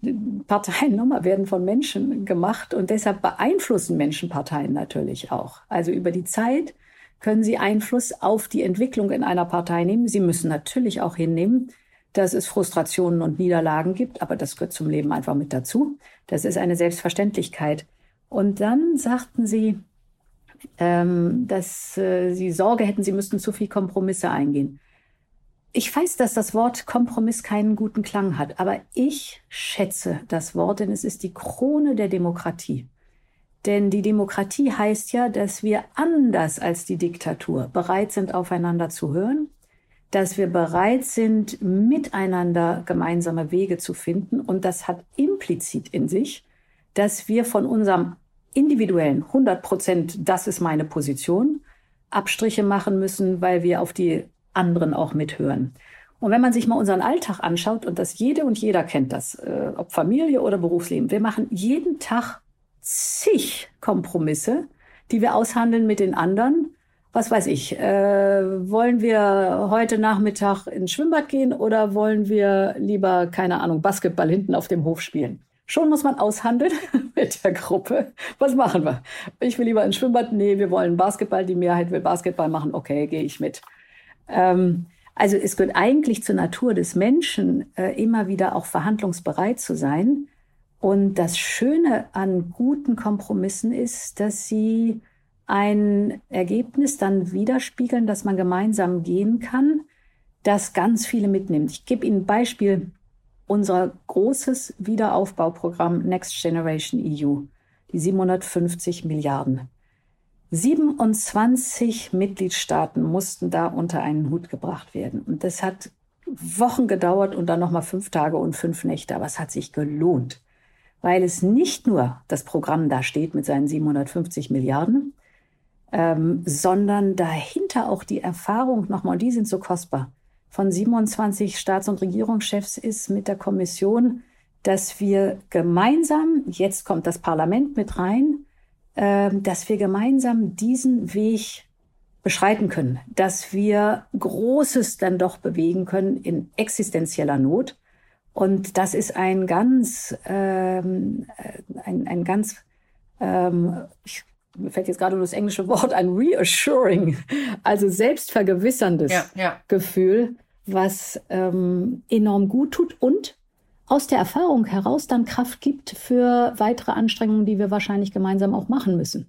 Parteien nochmal werden von Menschen gemacht und deshalb beeinflussen Menschen Parteien natürlich auch. Also über die Zeit können Sie Einfluss auf die Entwicklung in einer Partei nehmen. Sie müssen natürlich auch hinnehmen, dass es Frustrationen und Niederlagen gibt, aber das gehört zum Leben einfach mit dazu. Das ist eine Selbstverständlichkeit. Und dann sagten Sie, ähm, dass äh, Sie Sorge hätten, Sie müssten zu viel Kompromisse eingehen. Ich weiß, dass das Wort Kompromiss keinen guten Klang hat, aber ich schätze das Wort, denn es ist die Krone der Demokratie. Denn die Demokratie heißt ja, dass wir anders als die Diktatur bereit sind, aufeinander zu hören, dass wir bereit sind, miteinander gemeinsame Wege zu finden. Und das hat implizit in sich, dass wir von unserem individuellen 100 Prozent, das ist meine Position, Abstriche machen müssen, weil wir auf die anderen auch mithören. Und wenn man sich mal unseren Alltag anschaut, und das jede und jeder kennt das, äh, ob Familie oder Berufsleben, wir machen jeden Tag zig Kompromisse, die wir aushandeln mit den anderen. Was weiß ich, äh, wollen wir heute Nachmittag ins Schwimmbad gehen oder wollen wir lieber, keine Ahnung, Basketball hinten auf dem Hof spielen? Schon muss man aushandeln mit der Gruppe. Was machen wir? Ich will lieber ins Schwimmbad. Nee, wir wollen Basketball. Die Mehrheit will Basketball machen. Okay, gehe ich mit. Ähm, also es gehört eigentlich zur Natur des Menschen, äh, immer wieder auch verhandlungsbereit zu sein. Und das Schöne an guten Kompromissen ist, dass sie ein Ergebnis dann widerspiegeln, dass man gemeinsam gehen kann, das ganz viele mitnimmt. Ich gebe Ihnen ein Beispiel. Unser großes Wiederaufbauprogramm Next Generation EU, die 750 Milliarden. 27 Mitgliedstaaten mussten da unter einen Hut gebracht werden. Und das hat Wochen gedauert und dann nochmal fünf Tage und fünf Nächte. Aber es hat sich gelohnt weil es nicht nur das Programm da steht mit seinen 750 Milliarden, ähm, sondern dahinter auch die Erfahrung nochmal, und die sind so kostbar, von 27 Staats- und Regierungschefs ist mit der Kommission, dass wir gemeinsam, jetzt kommt das Parlament mit rein, äh, dass wir gemeinsam diesen Weg beschreiten können, dass wir Großes dann doch bewegen können in existenzieller Not und das ist ein ganz, ähm, ein, ein ganz, ähm, ich mir fällt jetzt gerade nur das englische Wort ein, reassuring, also selbstvergewisserndes ja, ja. Gefühl, was ähm, enorm gut tut und aus der Erfahrung heraus dann Kraft gibt für weitere Anstrengungen, die wir wahrscheinlich gemeinsam auch machen müssen.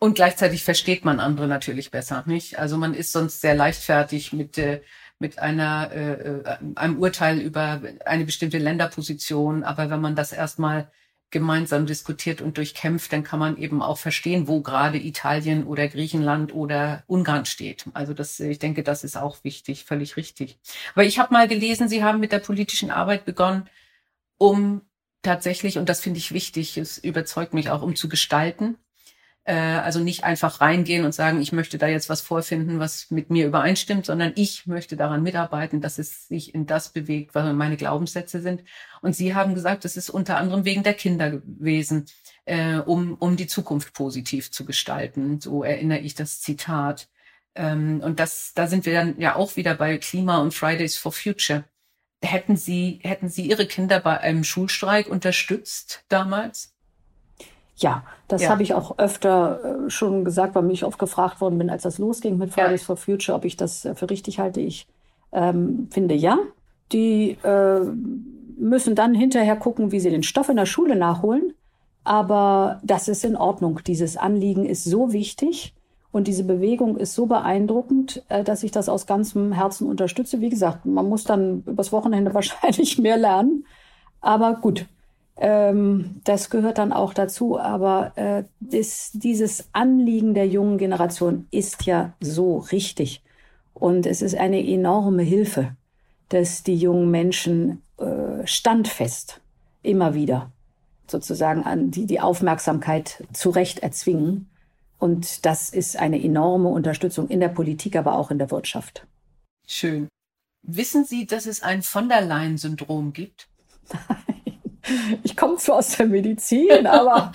Und gleichzeitig versteht man andere natürlich besser, nicht? Also man ist sonst sehr leichtfertig mit äh, mit einer äh, äh einem Urteil über eine bestimmte Länderposition, aber wenn man das erstmal gemeinsam diskutiert und durchkämpft, dann kann man eben auch verstehen, wo gerade Italien oder Griechenland oder Ungarn steht. Also das, ich denke, das ist auch wichtig, völlig richtig. Aber ich habe mal gelesen, Sie haben mit der politischen Arbeit begonnen, um tatsächlich, und das finde ich wichtig, es überzeugt mich auch, um zu gestalten, also nicht einfach reingehen und sagen, ich möchte da jetzt was vorfinden, was mit mir übereinstimmt, sondern ich möchte daran mitarbeiten, dass es sich in das bewegt, was meine Glaubenssätze sind. Und Sie haben gesagt, das ist unter anderem wegen der Kinder gewesen, äh, um, um die Zukunft positiv zu gestalten. So erinnere ich das Zitat. Ähm, und das, da sind wir dann ja auch wieder bei Klima und Fridays for Future. Hätten Sie, hätten Sie Ihre Kinder bei einem Schulstreik unterstützt damals? Ja, das ja. habe ich auch öfter äh, schon gesagt, weil mich oft gefragt worden bin, als das losging mit Fridays ja. for Future, ob ich das äh, für richtig halte. Ich ähm, finde ja. Die äh, müssen dann hinterher gucken, wie sie den Stoff in der Schule nachholen. Aber das ist in Ordnung. Dieses Anliegen ist so wichtig und diese Bewegung ist so beeindruckend, äh, dass ich das aus ganzem Herzen unterstütze. Wie gesagt, man muss dann übers Wochenende wahrscheinlich mehr lernen. Aber gut, ähm, das gehört dann auch dazu. Aber äh, das, dieses Anliegen der jungen Generation ist ja so richtig. Und es ist eine enorme Hilfe, dass die jungen Menschen äh, standfest immer wieder sozusagen an die, die Aufmerksamkeit zurecht erzwingen. Und das ist eine enorme Unterstützung in der Politik, aber auch in der Wirtschaft. Schön. Wissen Sie, dass es ein von der Leyen-Syndrom gibt? Nein ich komme zwar aus der Medizin, aber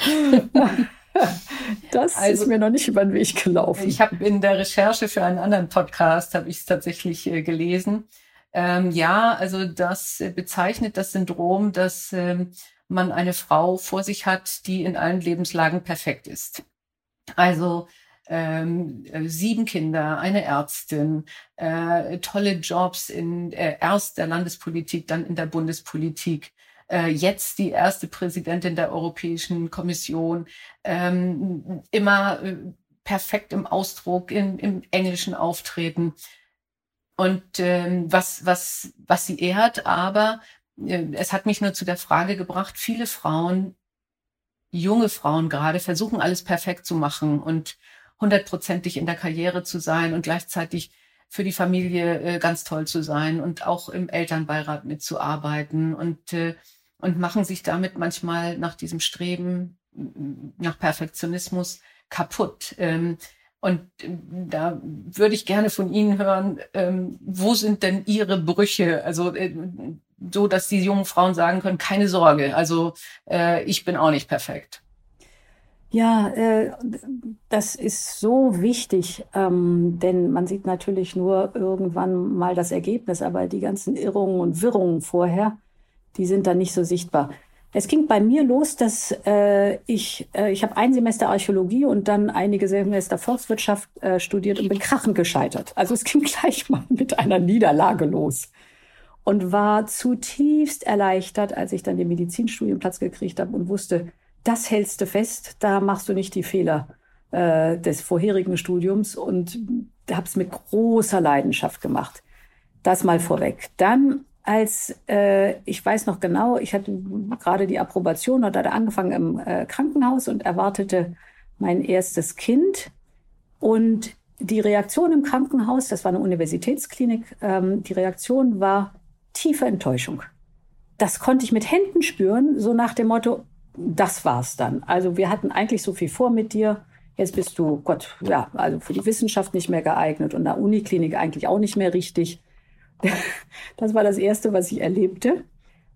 das also, ist mir noch nicht über den Weg gelaufen. Ich habe in der Recherche für einen anderen Podcast habe ich es tatsächlich äh, gelesen. Ähm, ja, also das bezeichnet das Syndrom, dass ähm, man eine Frau vor sich hat, die in allen Lebenslagen perfekt ist. Also ähm, sieben Kinder, eine Ärztin, äh, tolle Jobs in äh, erst der Landespolitik, dann in der Bundespolitik, äh, jetzt die erste Präsidentin der Europäischen Kommission, ähm, immer äh, perfekt im Ausdruck, in, im englischen Auftreten. Und ähm, was, was, was sie ehrt, aber äh, es hat mich nur zu der Frage gebracht, viele Frauen, junge Frauen gerade, versuchen alles perfekt zu machen und hundertprozentig in der Karriere zu sein und gleichzeitig für die Familie äh, ganz toll zu sein und auch im Elternbeirat mitzuarbeiten. Und äh, und machen sich damit manchmal nach diesem Streben nach Perfektionismus kaputt. Ähm, und ähm, da würde ich gerne von Ihnen hören, ähm, wo sind denn Ihre Brüche? Also äh, so, dass die jungen Frauen sagen können, keine Sorge, also äh, ich bin auch nicht perfekt. Ja, äh, das ist so wichtig, ähm, denn man sieht natürlich nur irgendwann mal das Ergebnis, aber die ganzen Irrungen und Wirrungen vorher, die sind dann nicht so sichtbar. Es ging bei mir los, dass äh, ich, äh, ich habe ein Semester Archäologie und dann einige Semester Forstwirtschaft äh, studiert und bin krachend gescheitert. Also es ging gleich mal mit einer Niederlage los und war zutiefst erleichtert, als ich dann den Medizinstudienplatz gekriegt habe und wusste, das hältst du fest, da machst du nicht die Fehler äh, des vorherigen Studiums und habe es mit großer Leidenschaft gemacht. Das mal vorweg. Dann als äh, ich weiß noch genau, ich hatte gerade die Approbation und hatte angefangen im äh, Krankenhaus und erwartete mein erstes Kind. Und die Reaktion im Krankenhaus, das war eine Universitätsklinik, ähm, die Reaktion war tiefe Enttäuschung. Das konnte ich mit Händen spüren, so nach dem Motto, das war's dann. Also wir hatten eigentlich so viel vor mit dir. Jetzt bist du, Gott, ja, also für die Wissenschaft nicht mehr geeignet und der Uniklinik eigentlich auch nicht mehr richtig. Das war das Erste, was ich erlebte.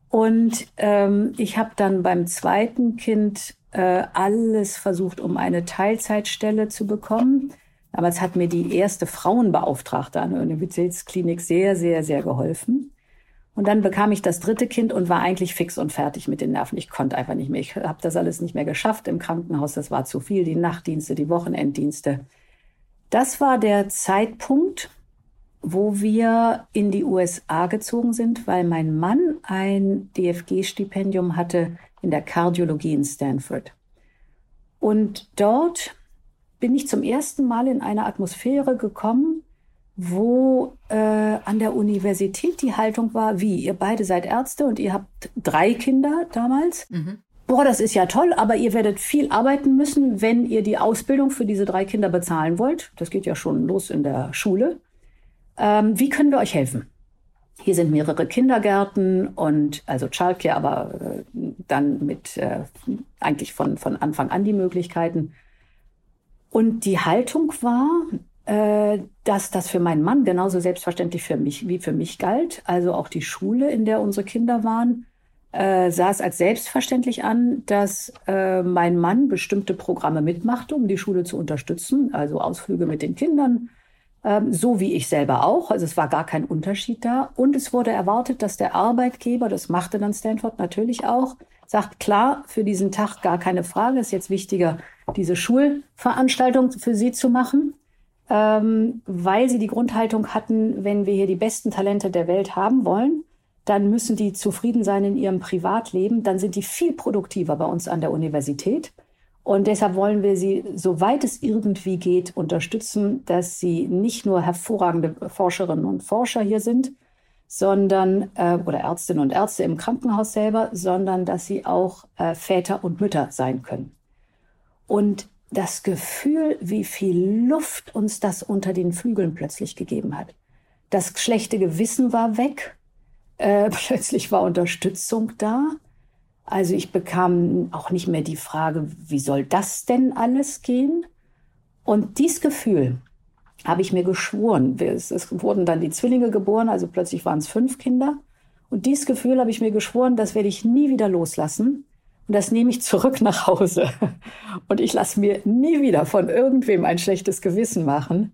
Und ähm, ich habe dann beim zweiten Kind äh, alles versucht, um eine Teilzeitstelle zu bekommen. Damals hat mir die erste Frauenbeauftragte an der Universitätsklinik sehr, sehr, sehr geholfen. Und dann bekam ich das dritte Kind und war eigentlich fix und fertig mit den Nerven. Ich konnte einfach nicht mehr. Ich habe das alles nicht mehr geschafft im Krankenhaus. Das war zu viel. Die Nachtdienste, die Wochenenddienste. Das war der Zeitpunkt, wo wir in die USA gezogen sind, weil mein Mann ein DFG-Stipendium hatte in der Kardiologie in Stanford. Und dort bin ich zum ersten Mal in eine Atmosphäre gekommen, wo äh, an der Universität die Haltung war, wie, ihr beide seid Ärzte und ihr habt drei Kinder damals. Mhm. Boah, das ist ja toll, aber ihr werdet viel arbeiten müssen, wenn ihr die Ausbildung für diese drei Kinder bezahlen wollt. Das geht ja schon los in der Schule. Ähm, wie können wir euch helfen? Hier sind mehrere Kindergärten und also Childcare, aber äh, dann mit äh, eigentlich von, von Anfang an die Möglichkeiten. Und die Haltung war, äh, dass das für meinen Mann genauso selbstverständlich für mich wie für mich galt. Also auch die Schule, in der unsere Kinder waren, äh, sah es als selbstverständlich an, dass äh, mein Mann bestimmte Programme mitmachte, um die Schule zu unterstützen, also Ausflüge mit den Kindern, so wie ich selber auch. Also es war gar kein Unterschied da. Und es wurde erwartet, dass der Arbeitgeber, das machte dann Stanford natürlich auch, sagt, klar, für diesen Tag gar keine Frage, ist jetzt wichtiger, diese Schulveranstaltung für Sie zu machen ähm, weil sie die Grundhaltung hatten, wenn wir hier die besten Talente der Welt haben wollen, dann müssen die zufrieden sein in ihrem Privatleben, dann sind die viel produktiver bei uns an der Universität. Und deshalb wollen wir sie, soweit es irgendwie geht, unterstützen, dass sie nicht nur hervorragende Forscherinnen und Forscher hier sind, sondern äh, oder Ärztinnen und Ärzte im Krankenhaus selber, sondern dass sie auch äh, Väter und Mütter sein können. Und das Gefühl, wie viel Luft uns das unter den Flügeln plötzlich gegeben hat. Das schlechte Gewissen war weg. Äh, plötzlich war Unterstützung da. Also ich bekam auch nicht mehr die Frage, wie soll das denn alles gehen? Und dieses Gefühl habe ich mir geschworen. Es, es wurden dann die Zwillinge geboren, also plötzlich waren es fünf Kinder. Und dieses Gefühl habe ich mir geschworen, das werde ich nie wieder loslassen. Und das nehme ich zurück nach Hause. Und ich lasse mir nie wieder von irgendwem ein schlechtes Gewissen machen.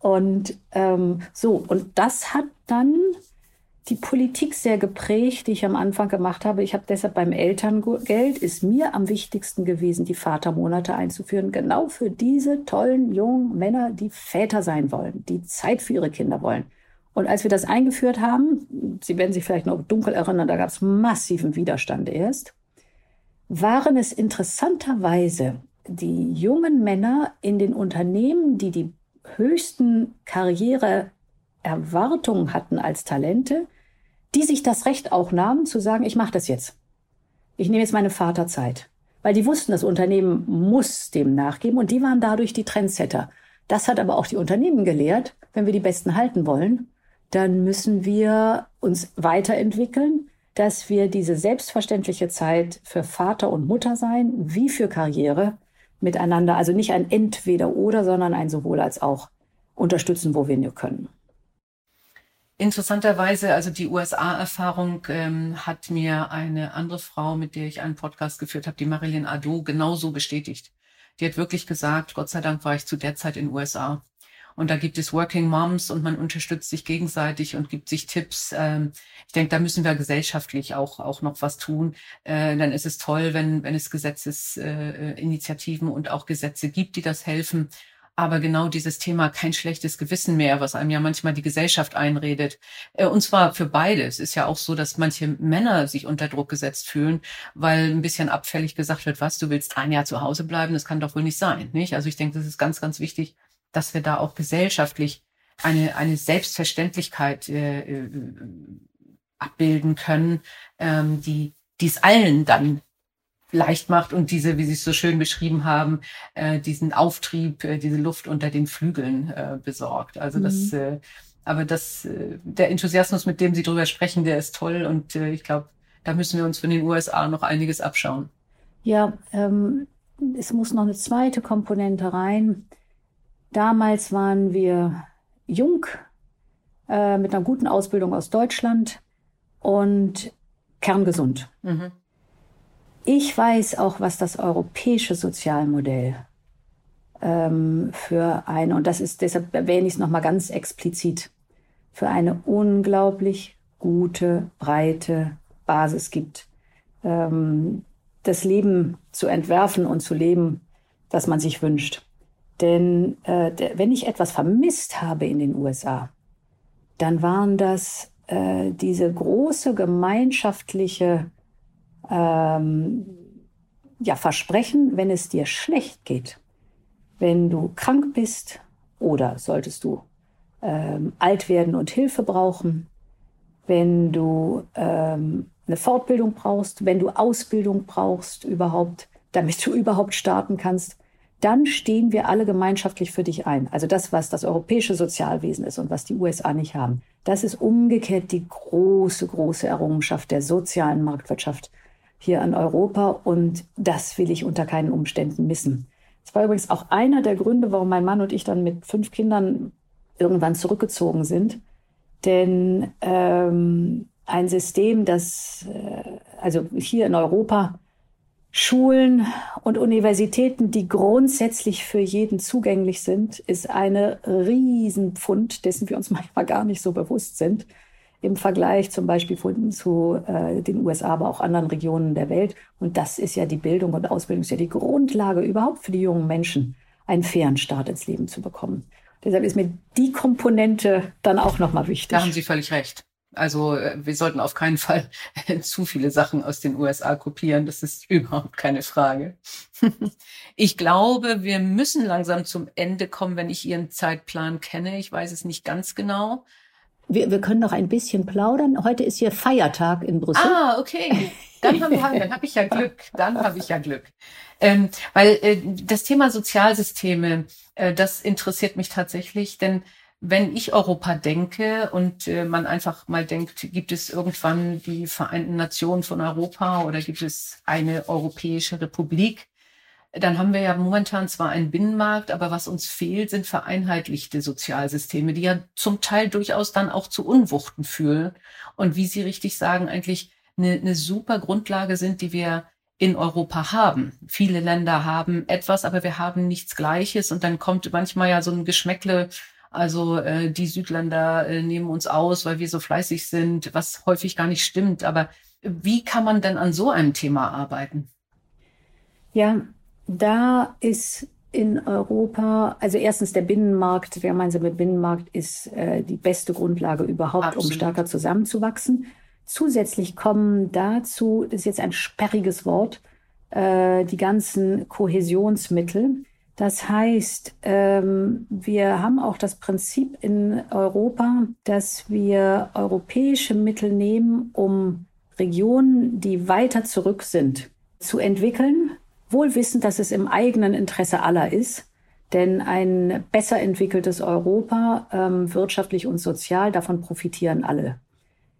Und ähm, so, und das hat dann die Politik sehr geprägt, die ich am Anfang gemacht habe. Ich habe deshalb beim Elterngeld ist mir am wichtigsten gewesen, die Vatermonate einzuführen, genau für diese tollen jungen Männer, die Väter sein wollen, die Zeit für ihre Kinder wollen. Und als wir das eingeführt haben, Sie werden sich vielleicht noch dunkel erinnern, da gab es massiven Widerstand erst waren es interessanterweise die jungen Männer in den Unternehmen, die die höchsten Karriereerwartungen hatten als Talente, die sich das Recht auch nahmen zu sagen, ich mache das jetzt. Ich nehme jetzt meine Vaterzeit. Weil die wussten, das Unternehmen muss dem nachgeben und die waren dadurch die Trendsetter. Das hat aber auch die Unternehmen gelehrt, wenn wir die Besten halten wollen, dann müssen wir uns weiterentwickeln, dass wir diese selbstverständliche Zeit für Vater und Mutter sein, wie für Karriere miteinander, also nicht ein Entweder oder, sondern ein sowohl als auch unterstützen, wo wir nur können. Interessanterweise, also die USA-Erfahrung ähm, hat mir eine andere Frau, mit der ich einen Podcast geführt habe, die Marilyn Ado, genauso bestätigt. Die hat wirklich gesagt, Gott sei Dank war ich zu der Zeit in USA. Und da gibt es Working Moms und man unterstützt sich gegenseitig und gibt sich Tipps. Ähm, ich denke, da müssen wir gesellschaftlich auch, auch noch was tun. Äh, dann ist es toll, wenn, wenn es Gesetzesinitiativen äh, und auch Gesetze gibt, die das helfen. Aber genau dieses Thema kein schlechtes Gewissen mehr, was einem ja manchmal die Gesellschaft einredet. Äh, und zwar für beide. Es ist ja auch so, dass manche Männer sich unter Druck gesetzt fühlen, weil ein bisschen abfällig gesagt wird, was, du willst ein Jahr zu Hause bleiben? Das kann doch wohl nicht sein, nicht? Also ich denke, das ist ganz, ganz wichtig, dass wir da auch gesellschaftlich eine, eine Selbstverständlichkeit äh, äh, abbilden können, ähm, die die es allen dann leicht macht und diese, wie Sie es so schön beschrieben haben, äh, diesen Auftrieb, äh, diese Luft unter den Flügeln äh, besorgt. Also mhm. das, äh, aber das, äh, der Enthusiasmus, mit dem Sie drüber sprechen, der ist toll und äh, ich glaube, da müssen wir uns von den USA noch einiges abschauen. Ja, ähm, es muss noch eine zweite Komponente rein. Damals waren wir jung, äh, mit einer guten Ausbildung aus Deutschland und kerngesund. Mhm. Ich weiß auch, was das europäische Sozialmodell ähm, für eine, und das ist, deshalb erwähne ich es nochmal ganz explizit, für eine unglaublich gute, breite Basis gibt, ähm, das Leben zu entwerfen und zu leben, das man sich wünscht. Denn äh, wenn ich etwas vermisst habe in den USA, dann waren das äh, diese große gemeinschaftliche ähm, ja, Versprechen, wenn es dir schlecht geht, wenn du krank bist oder solltest du ähm, alt werden und Hilfe brauchen, wenn du ähm, eine Fortbildung brauchst, wenn du Ausbildung brauchst überhaupt, damit du überhaupt starten kannst, dann stehen wir alle gemeinschaftlich für dich ein. Also das, was das europäische Sozialwesen ist und was die USA nicht haben. Das ist umgekehrt die große, große Errungenschaft der sozialen Marktwirtschaft hier in Europa und das will ich unter keinen Umständen missen. Das war übrigens auch einer der Gründe, warum mein Mann und ich dann mit fünf Kindern irgendwann zurückgezogen sind. Denn ähm, ein System, das äh, also hier in Europa Schulen und Universitäten, die grundsätzlich für jeden zugänglich sind, ist eine Riesenpfund, dessen wir uns manchmal gar nicht so bewusst sind im Vergleich zum Beispiel zu äh, den USA, aber auch anderen Regionen der Welt. Und das ist ja die Bildung und Ausbildung, ist ja die Grundlage überhaupt für die jungen Menschen, einen fairen Start ins Leben zu bekommen. Deshalb ist mir die Komponente dann auch nochmal wichtig. Da haben Sie völlig recht. Also äh, wir sollten auf keinen Fall zu viele Sachen aus den USA kopieren. Das ist überhaupt keine Frage. Ich glaube, wir müssen langsam zum Ende kommen, wenn ich Ihren Zeitplan kenne. Ich weiß es nicht ganz genau. Wir, wir können noch ein bisschen plaudern. Heute ist hier Feiertag in Brüssel. Ah, okay. Dann habe hab ich ja Glück. Dann habe ich ja Glück. Ähm, weil äh, das Thema Sozialsysteme, äh, das interessiert mich tatsächlich, denn wenn ich Europa denke und äh, man einfach mal denkt, gibt es irgendwann die Vereinten Nationen von Europa oder gibt es eine Europäische Republik, dann haben wir ja momentan zwar einen Binnenmarkt, aber was uns fehlt, sind vereinheitlichte Sozialsysteme, die ja zum Teil durchaus dann auch zu Unwuchten fühlen und wie Sie richtig sagen, eigentlich eine, eine super Grundlage sind, die wir in Europa haben. Viele Länder haben etwas, aber wir haben nichts Gleiches und dann kommt manchmal ja so ein Geschmäckle, also äh, die Südländer äh, nehmen uns aus, weil wir so fleißig sind, was häufig gar nicht stimmt. Aber wie kann man denn an so einem Thema arbeiten? Ja, da ist in Europa, also erstens der Binnenmarkt, der gemeinsame Binnenmarkt ist äh, die beste Grundlage überhaupt, Absolut. um stärker zusammenzuwachsen. Zusätzlich kommen dazu, das ist jetzt ein sperriges Wort, äh, die ganzen Kohäsionsmittel. Das heißt, ähm, wir haben auch das Prinzip in Europa, dass wir europäische Mittel nehmen, um Regionen, die weiter zurück sind, zu entwickeln wohl wissend, dass es im eigenen Interesse aller ist. Denn ein besser entwickeltes Europa, ähm, wirtschaftlich und sozial, davon profitieren alle.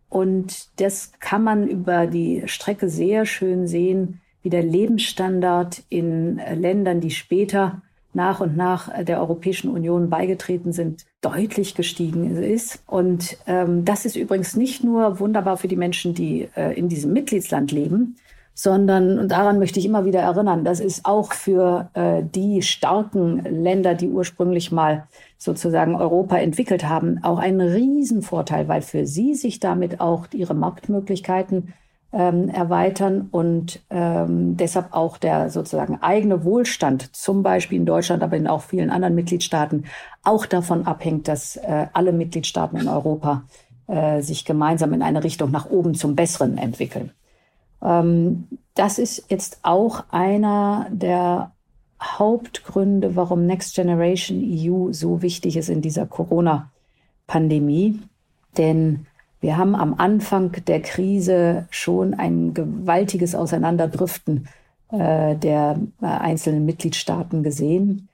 Und das kann man über die Strecke sehr schön sehen, wie der Lebensstandard in Ländern, die später nach und nach der Europäischen Union beigetreten sind, deutlich gestiegen ist. Und ähm, das ist übrigens nicht nur wunderbar für die Menschen, die äh, in diesem Mitgliedsland leben, sondern, und daran möchte ich immer wieder erinnern, das ist auch für äh, die starken Länder, die ursprünglich mal sozusagen Europa entwickelt haben, auch ein Riesenvorteil, weil für sie sich damit auch ihre Marktmöglichkeiten ähm, erweitern und ähm, deshalb auch der sozusagen eigene Wohlstand, zum Beispiel in Deutschland, aber in auch vielen anderen Mitgliedstaaten, auch davon abhängt, dass äh, alle Mitgliedstaaten in Europa äh, sich gemeinsam in eine Richtung nach oben zum Besseren entwickeln. Ähm, das ist jetzt auch einer der Hauptgründe, warum Next Generation EU so wichtig ist in dieser Corona-Pandemie. Denn wir haben am Anfang der Krise schon ein gewaltiges Auseinanderdriften äh, der äh, einzelnen Mitgliedstaaten gesehen.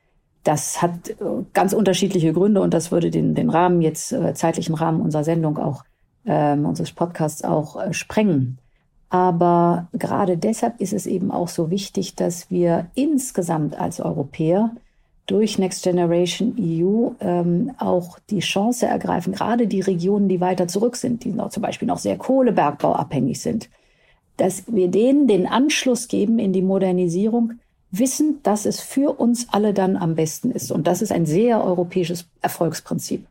Das hat äh, ganz unterschiedliche Gründe und das würde den, den Rahmen jetzt, äh, zeitlichen Rahmen unserer Sendung auch, ähm, unseres Podcasts auch äh, sprengen. Aber gerade deshalb ist es eben auch so wichtig, dass wir insgesamt als Europäer durch Next Generation EU ähm, auch die Chance ergreifen, gerade die Regionen, die weiter zurück sind, die noch zum Beispiel noch sehr kohlebergbauabhängig sind, dass wir denen den Anschluss geben in die Modernisierung, wissen, dass es für uns alle dann am besten ist. Und das ist ein sehr europäisches Erfolgsprinzip.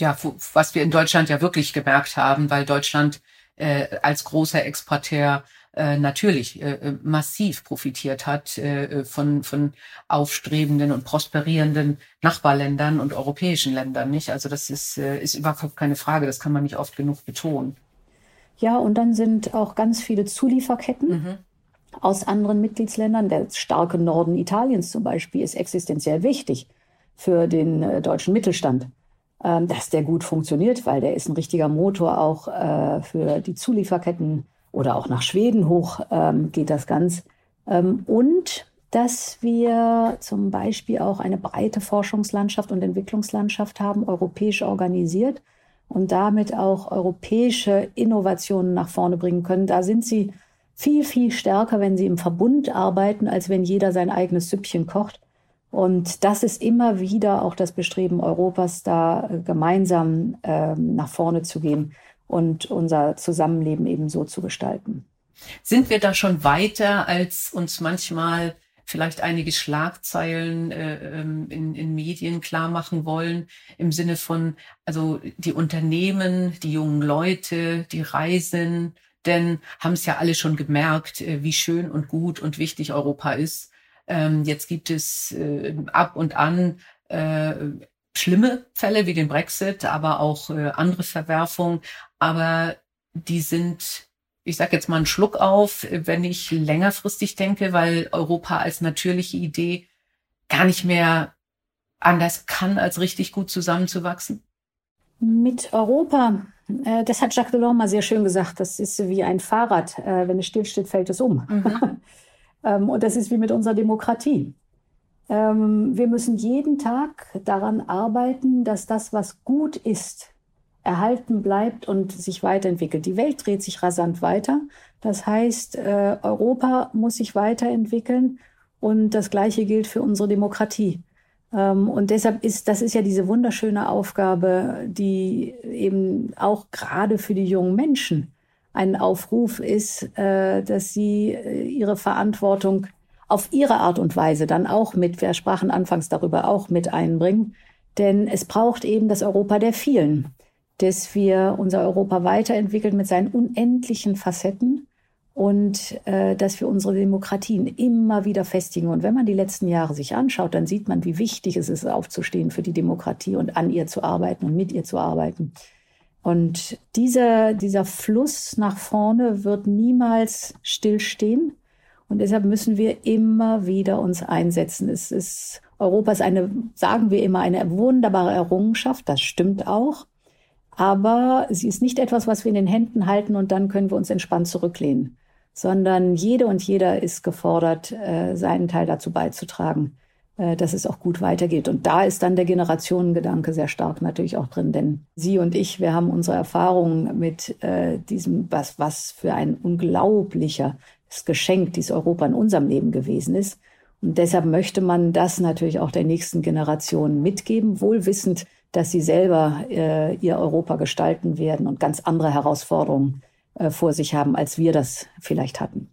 ja, was wir in Deutschland ja wirklich gemerkt haben, weil Deutschland äh, als großer Exporteur äh, natürlich äh, äh, massiv profitiert hat äh, von, von aufstrebenden und prosperierenden Nachbarländern und europäischen Ländern. Nicht? Also das ist, äh, ist überhaupt keine Frage, das kann man nicht oft genug betonen. Ja, und dann sind auch ganz viele Zulieferketten mhm. aus anderen Mitgliedsländern. Der starke Norden Italiens zum Beispiel ist existenziell wichtig für den äh, deutschen Mittelstand ähm, dass der gut funktioniert, weil der ist ein richtiger Motor auch äh, für die Zulieferketten oder auch nach Schweden hoch ähm, geht das ganz. Ähm, und dass wir zum Beispiel auch eine breite Forschungslandschaft und Entwicklungslandschaft haben, europäisch organisiert und damit auch europäische Innovationen nach vorne bringen können. Da sind sie viel, viel stärker, wenn sie im Verbund arbeiten, als wenn jeder sein eigenes Süppchen kocht. Und das ist immer wieder auch das Bestreben Europas, da äh, gemeinsam ähm, nach vorne zu gehen und unser Zusammenleben eben so zu gestalten. Sind wir da schon weiter, als uns manchmal vielleicht einige Schlagzeilen äh, ähm, in, in Medien klar machen wollen, im Sinne von, also die Unternehmen, die jungen Leute, die Reisen, denn haben es ja alle schon gemerkt, äh, wie schön und gut und wichtig Europa ist. Ähm, jetzt gibt es äh, ab und an äh, schlimme Fälle wie den Brexit, aber auch äh, andere Verwerfungen. Aber die sind, ich sage jetzt mal einen Schluck auf, wenn ich längerfristig denke, weil Europa als natürliche Idee gar nicht mehr anders kann, als richtig gut zusammenzuwachsen? Mit Europa, äh, das hat Jacques Delors mal sehr schön gesagt, das ist wie ein Fahrrad. Äh, wenn es stillsteht, fällt es um. Mhm. Ähm, und das ist wie mit unserer Demokratie. Ähm, wir müssen jeden Tag daran arbeiten, dass das, was gut ist, erhalten bleibt und sich weiterentwickelt. Die Welt dreht sich rasant weiter. Das heißt, äh, Europa muss sich weiterentwickeln und das Gleiche gilt für unsere Demokratie. Ähm, und deshalb ist, das ist ja diese wunderschöne Aufgabe, die eben auch gerade für die jungen Menschen ein Aufruf ist, äh, dass sie äh, ihre Verantwortung auf ihre Art und Weise dann auch mit, wir sprachen anfangs darüber, auch mit einbringen. Denn es braucht eben das Europa der vielen, dass wir unser Europa weiterentwickeln mit seinen unendlichen Facetten und äh, dass wir unsere Demokratien immer wieder festigen. Und wenn man die letzten Jahre sich anschaut, dann sieht man, wie wichtig es ist, aufzustehen für die Demokratie und an ihr zu arbeiten und mit ihr zu arbeiten. Und dieser, dieser Fluss nach vorne wird niemals stillstehen. Und deshalb müssen wir immer wieder uns einsetzen. Es ist, Europa ist eine, sagen wir immer, eine wunderbare Errungenschaft. Das stimmt auch. Aber sie ist nicht etwas, was wir in den Händen halten und dann können wir uns entspannt zurücklehnen, sondern jede und jeder ist gefordert, äh, seinen Teil dazu beizutragen, dass es auch gut weitergeht. Und da ist dann der Generationengedanke sehr stark natürlich auch drin, denn Sie und ich, wir haben unsere Erfahrungen mit äh, diesem, was, was für ein unglaublicher Geschenk dieses Europa in unserem Leben gewesen ist. Und deshalb möchte man das natürlich auch der nächsten Generation mitgeben, wohl wissend, dass sie selber äh, ihr Europa gestalten werden und ganz andere Herausforderungen äh, vor sich haben, als wir das vielleicht hatten.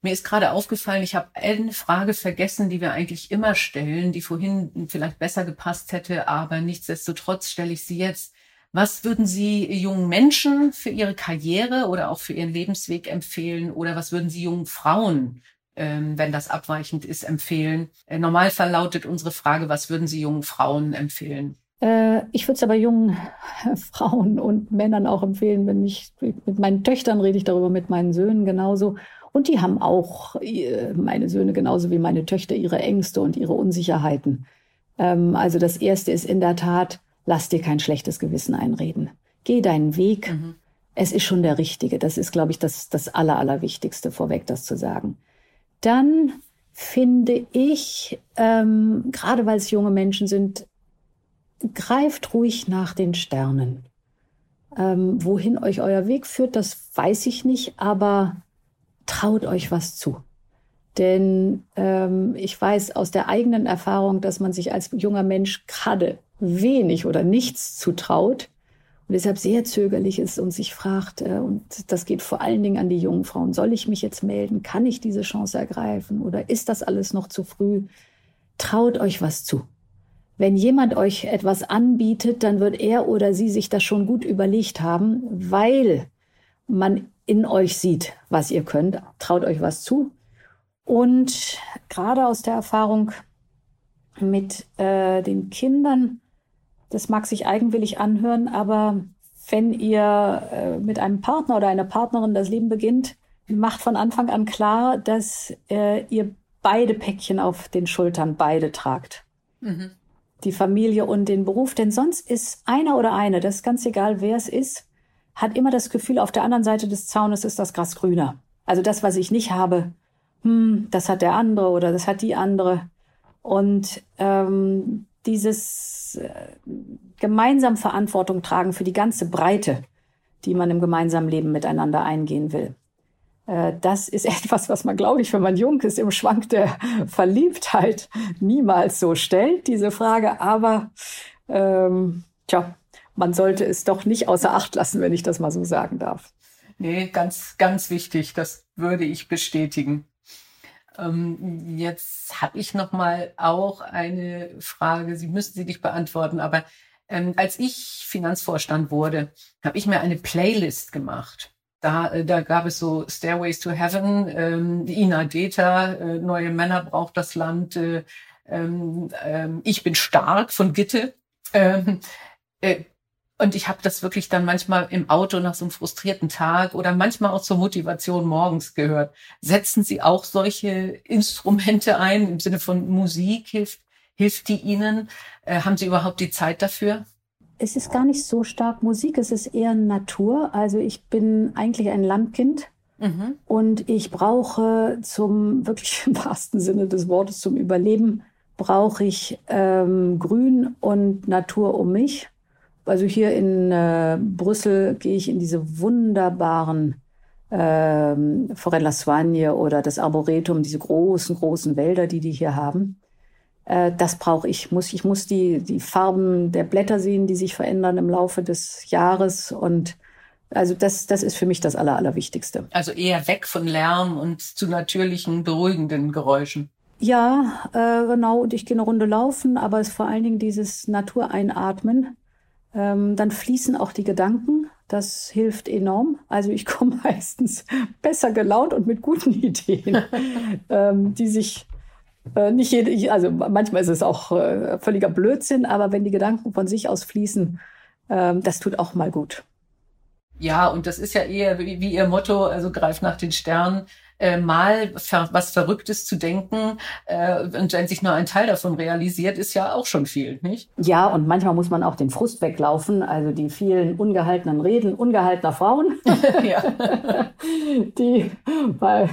Mir ist gerade aufgefallen, ich habe eine Frage vergessen, die wir eigentlich immer stellen, die vorhin vielleicht besser gepasst hätte, aber nichtsdestotrotz stelle ich sie jetzt. Was würden Sie jungen Menschen für ihre Karriere oder auch für ihren Lebensweg empfehlen? Oder was würden Sie jungen Frauen, ähm, wenn das abweichend ist, empfehlen? Äh, Normalfall lautet unsere Frage, was würden Sie jungen Frauen empfehlen? Äh, ich würde es aber jungen Frauen und Männern auch empfehlen, wenn ich mit meinen Töchtern rede ich darüber, mit meinen Söhnen genauso. Und die haben auch, äh, meine Söhne genauso wie meine Töchter, ihre Ängste und ihre Unsicherheiten. Ähm, also das Erste ist in der Tat, lass dir kein schlechtes Gewissen einreden. Geh deinen Weg. Mhm. Es ist schon der Richtige. Das ist, glaube ich, das, das Aller, Allerwichtigste vorweg, das zu sagen. Dann finde ich, ähm, gerade weil es junge Menschen sind, greift ruhig nach den Sternen. Ähm, wohin euch euer Weg führt, das weiß ich nicht, aber traut euch was zu. Denn ähm, ich weiß aus der eigenen Erfahrung, dass man sich als junger Mensch gerade wenig oder nichts zutraut und deshalb sehr zögerlich ist und sich fragt, äh, und das geht vor allen Dingen an die jungen Frauen, soll ich mich jetzt melden? Kann ich diese Chance ergreifen? Oder ist das alles noch zu früh? Traut euch was zu. wenn jemand euch etwas anbietet, dann wird er oder sie sich das schon gut überlegt haben, weil man in euch sieht, was ihr könnt, traut euch was zu. Und gerade aus der Erfahrung mit äh, den Kindern, das mag sich eigenwillig anhören, aber wenn ihr äh, mit einem Partner oder einer Partnerin das Leben beginnt, macht von Anfang an klar, dass äh, ihr beide Päckchen auf den Schultern beide tragt. Mhm. Die Familie und den Beruf, denn sonst ist einer oder eine, das ist ganz egal, wer es ist, hat immer das Gefühl, auf der anderen Seite des Zaunes ist das Gras grüner. Also das, was ich nicht habe, hm, das hat der andere oder das hat die andere. Und ähm, dieses äh, gemeinsam Verantwortung tragen für die ganze Breite, die man im gemeinsamen Leben miteinander eingehen will. Äh, das ist etwas, was man, glaube ich, wenn man jung ist, im Schwank der Verliebtheit niemals so stellt, diese Frage. Aber ähm, tja, man sollte es doch nicht außer Acht lassen, wenn ich das mal so sagen darf. Nee, ganz, ganz wichtig. Das würde ich bestätigen. Ähm, jetzt habe ich noch mal auch eine Frage. Sie müssen sie nicht beantworten, aber ähm, als ich Finanzvorstand wurde, habe ich mir eine Playlist gemacht. Da, äh, da gab es so Stairways to Heaven, ähm, Ina Deta, äh, Neue Männer braucht das Land, äh, ähm, ähm, Ich bin stark von Gitte. Und ich habe das wirklich dann manchmal im Auto nach so einem frustrierten Tag oder manchmal auch zur Motivation morgens gehört. Setzen Sie auch solche Instrumente ein im Sinne von Musik? Hilft, hilft die Ihnen? Äh, haben Sie überhaupt die Zeit dafür? Es ist gar nicht so stark Musik, es ist eher Natur. Also ich bin eigentlich ein Landkind. Mhm. Und ich brauche zum wirklich im wahrsten Sinne des Wortes zum Überleben brauche ich ähm, Grün und Natur um mich. Also hier in äh, Brüssel gehe ich in diese wunderbaren ähm, Forêt la Soigne oder das Arboretum, diese großen, großen Wälder, die die hier haben. Äh, das brauche ich. Muss, ich muss die, die Farben der Blätter sehen, die sich verändern im Laufe des Jahres. Und also das, das ist für mich das Aller, Allerwichtigste. Also eher weg von Lärm und zu natürlichen, beruhigenden Geräuschen. Ja, äh, genau. Und ich gehe eine Runde laufen, aber es ist vor allen Dingen dieses Natureinatmen. Ähm, dann fließen auch die Gedanken. Das hilft enorm. Also ich komme meistens besser gelaunt und mit guten Ideen, ähm, die sich äh, nicht jede, also manchmal ist es auch äh, völliger Blödsinn, aber wenn die Gedanken von sich aus fließen, ähm, das tut auch mal gut. Ja, und das ist ja eher wie, wie Ihr Motto, also greift nach den Sternen äh, mal ver was Verrücktes zu denken äh, und wenn sich nur ein Teil davon realisiert, ist ja auch schon viel, nicht? Ja, und manchmal muss man auch den Frust weglaufen, also die vielen ungehaltenen Reden ungehaltener Frauen, die bei,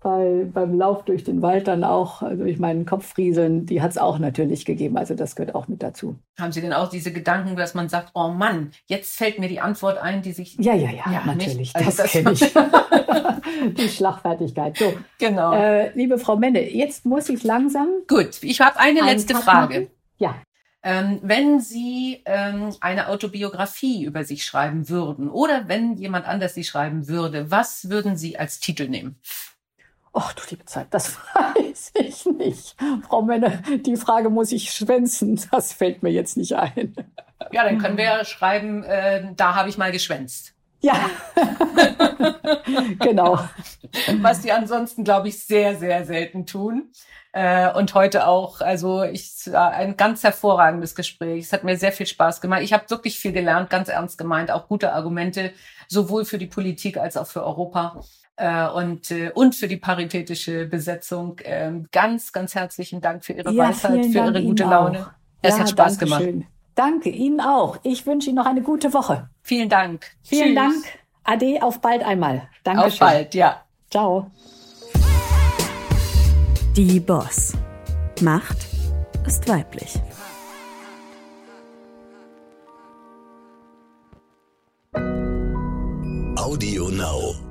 bei, beim Lauf durch den Wald dann auch also durch meinen Kopf rieseln, die hat es auch natürlich gegeben. Also das gehört auch mit dazu. Haben Sie denn auch diese Gedanken, dass man sagt, oh Mann, jetzt fällt mir die Antwort ein, die sich... Ja, ja, ja, ja natürlich, also das, das kenne ich. die Schlagfertigkeit. So, genau. Äh, liebe Frau Menne, jetzt muss ich langsam... Gut, ich habe eine letzte Frage. Machen. Ja. Ähm, wenn Sie ähm, eine Autobiografie über sich schreiben würden oder wenn jemand anders sie schreiben würde, was würden Sie als Titel nehmen? Ach du liebe Zeit, das weiß ich nicht. Frau Menne, die Frage muss ich schwänzen. Das fällt mir jetzt nicht ein. Ja, dann können wir ja schreiben, äh, da habe ich mal geschwänzt. Ja, genau. Was die ansonsten, glaube ich, sehr, sehr selten tun. Äh, und heute auch, also ich ein ganz hervorragendes Gespräch. Es hat mir sehr viel Spaß gemacht. Ich habe wirklich viel gelernt, ganz ernst gemeint, auch gute Argumente, sowohl für die Politik als auch für Europa äh, und, äh, und für die paritätische Besetzung. Ähm, ganz, ganz herzlichen Dank für Ihre ja, Weisheit, für Dank Ihre gute Ihnen Laune. Auch. Es ja, hat Spaß gemacht. Schön. Danke Ihnen auch. Ich wünsche Ihnen noch eine gute Woche. Vielen Dank. Vielen Tschüss. Dank. Ade, auf bald einmal. Danke. Auf bald, ja. Ciao. Die Boss. Macht ist weiblich. Audio Now.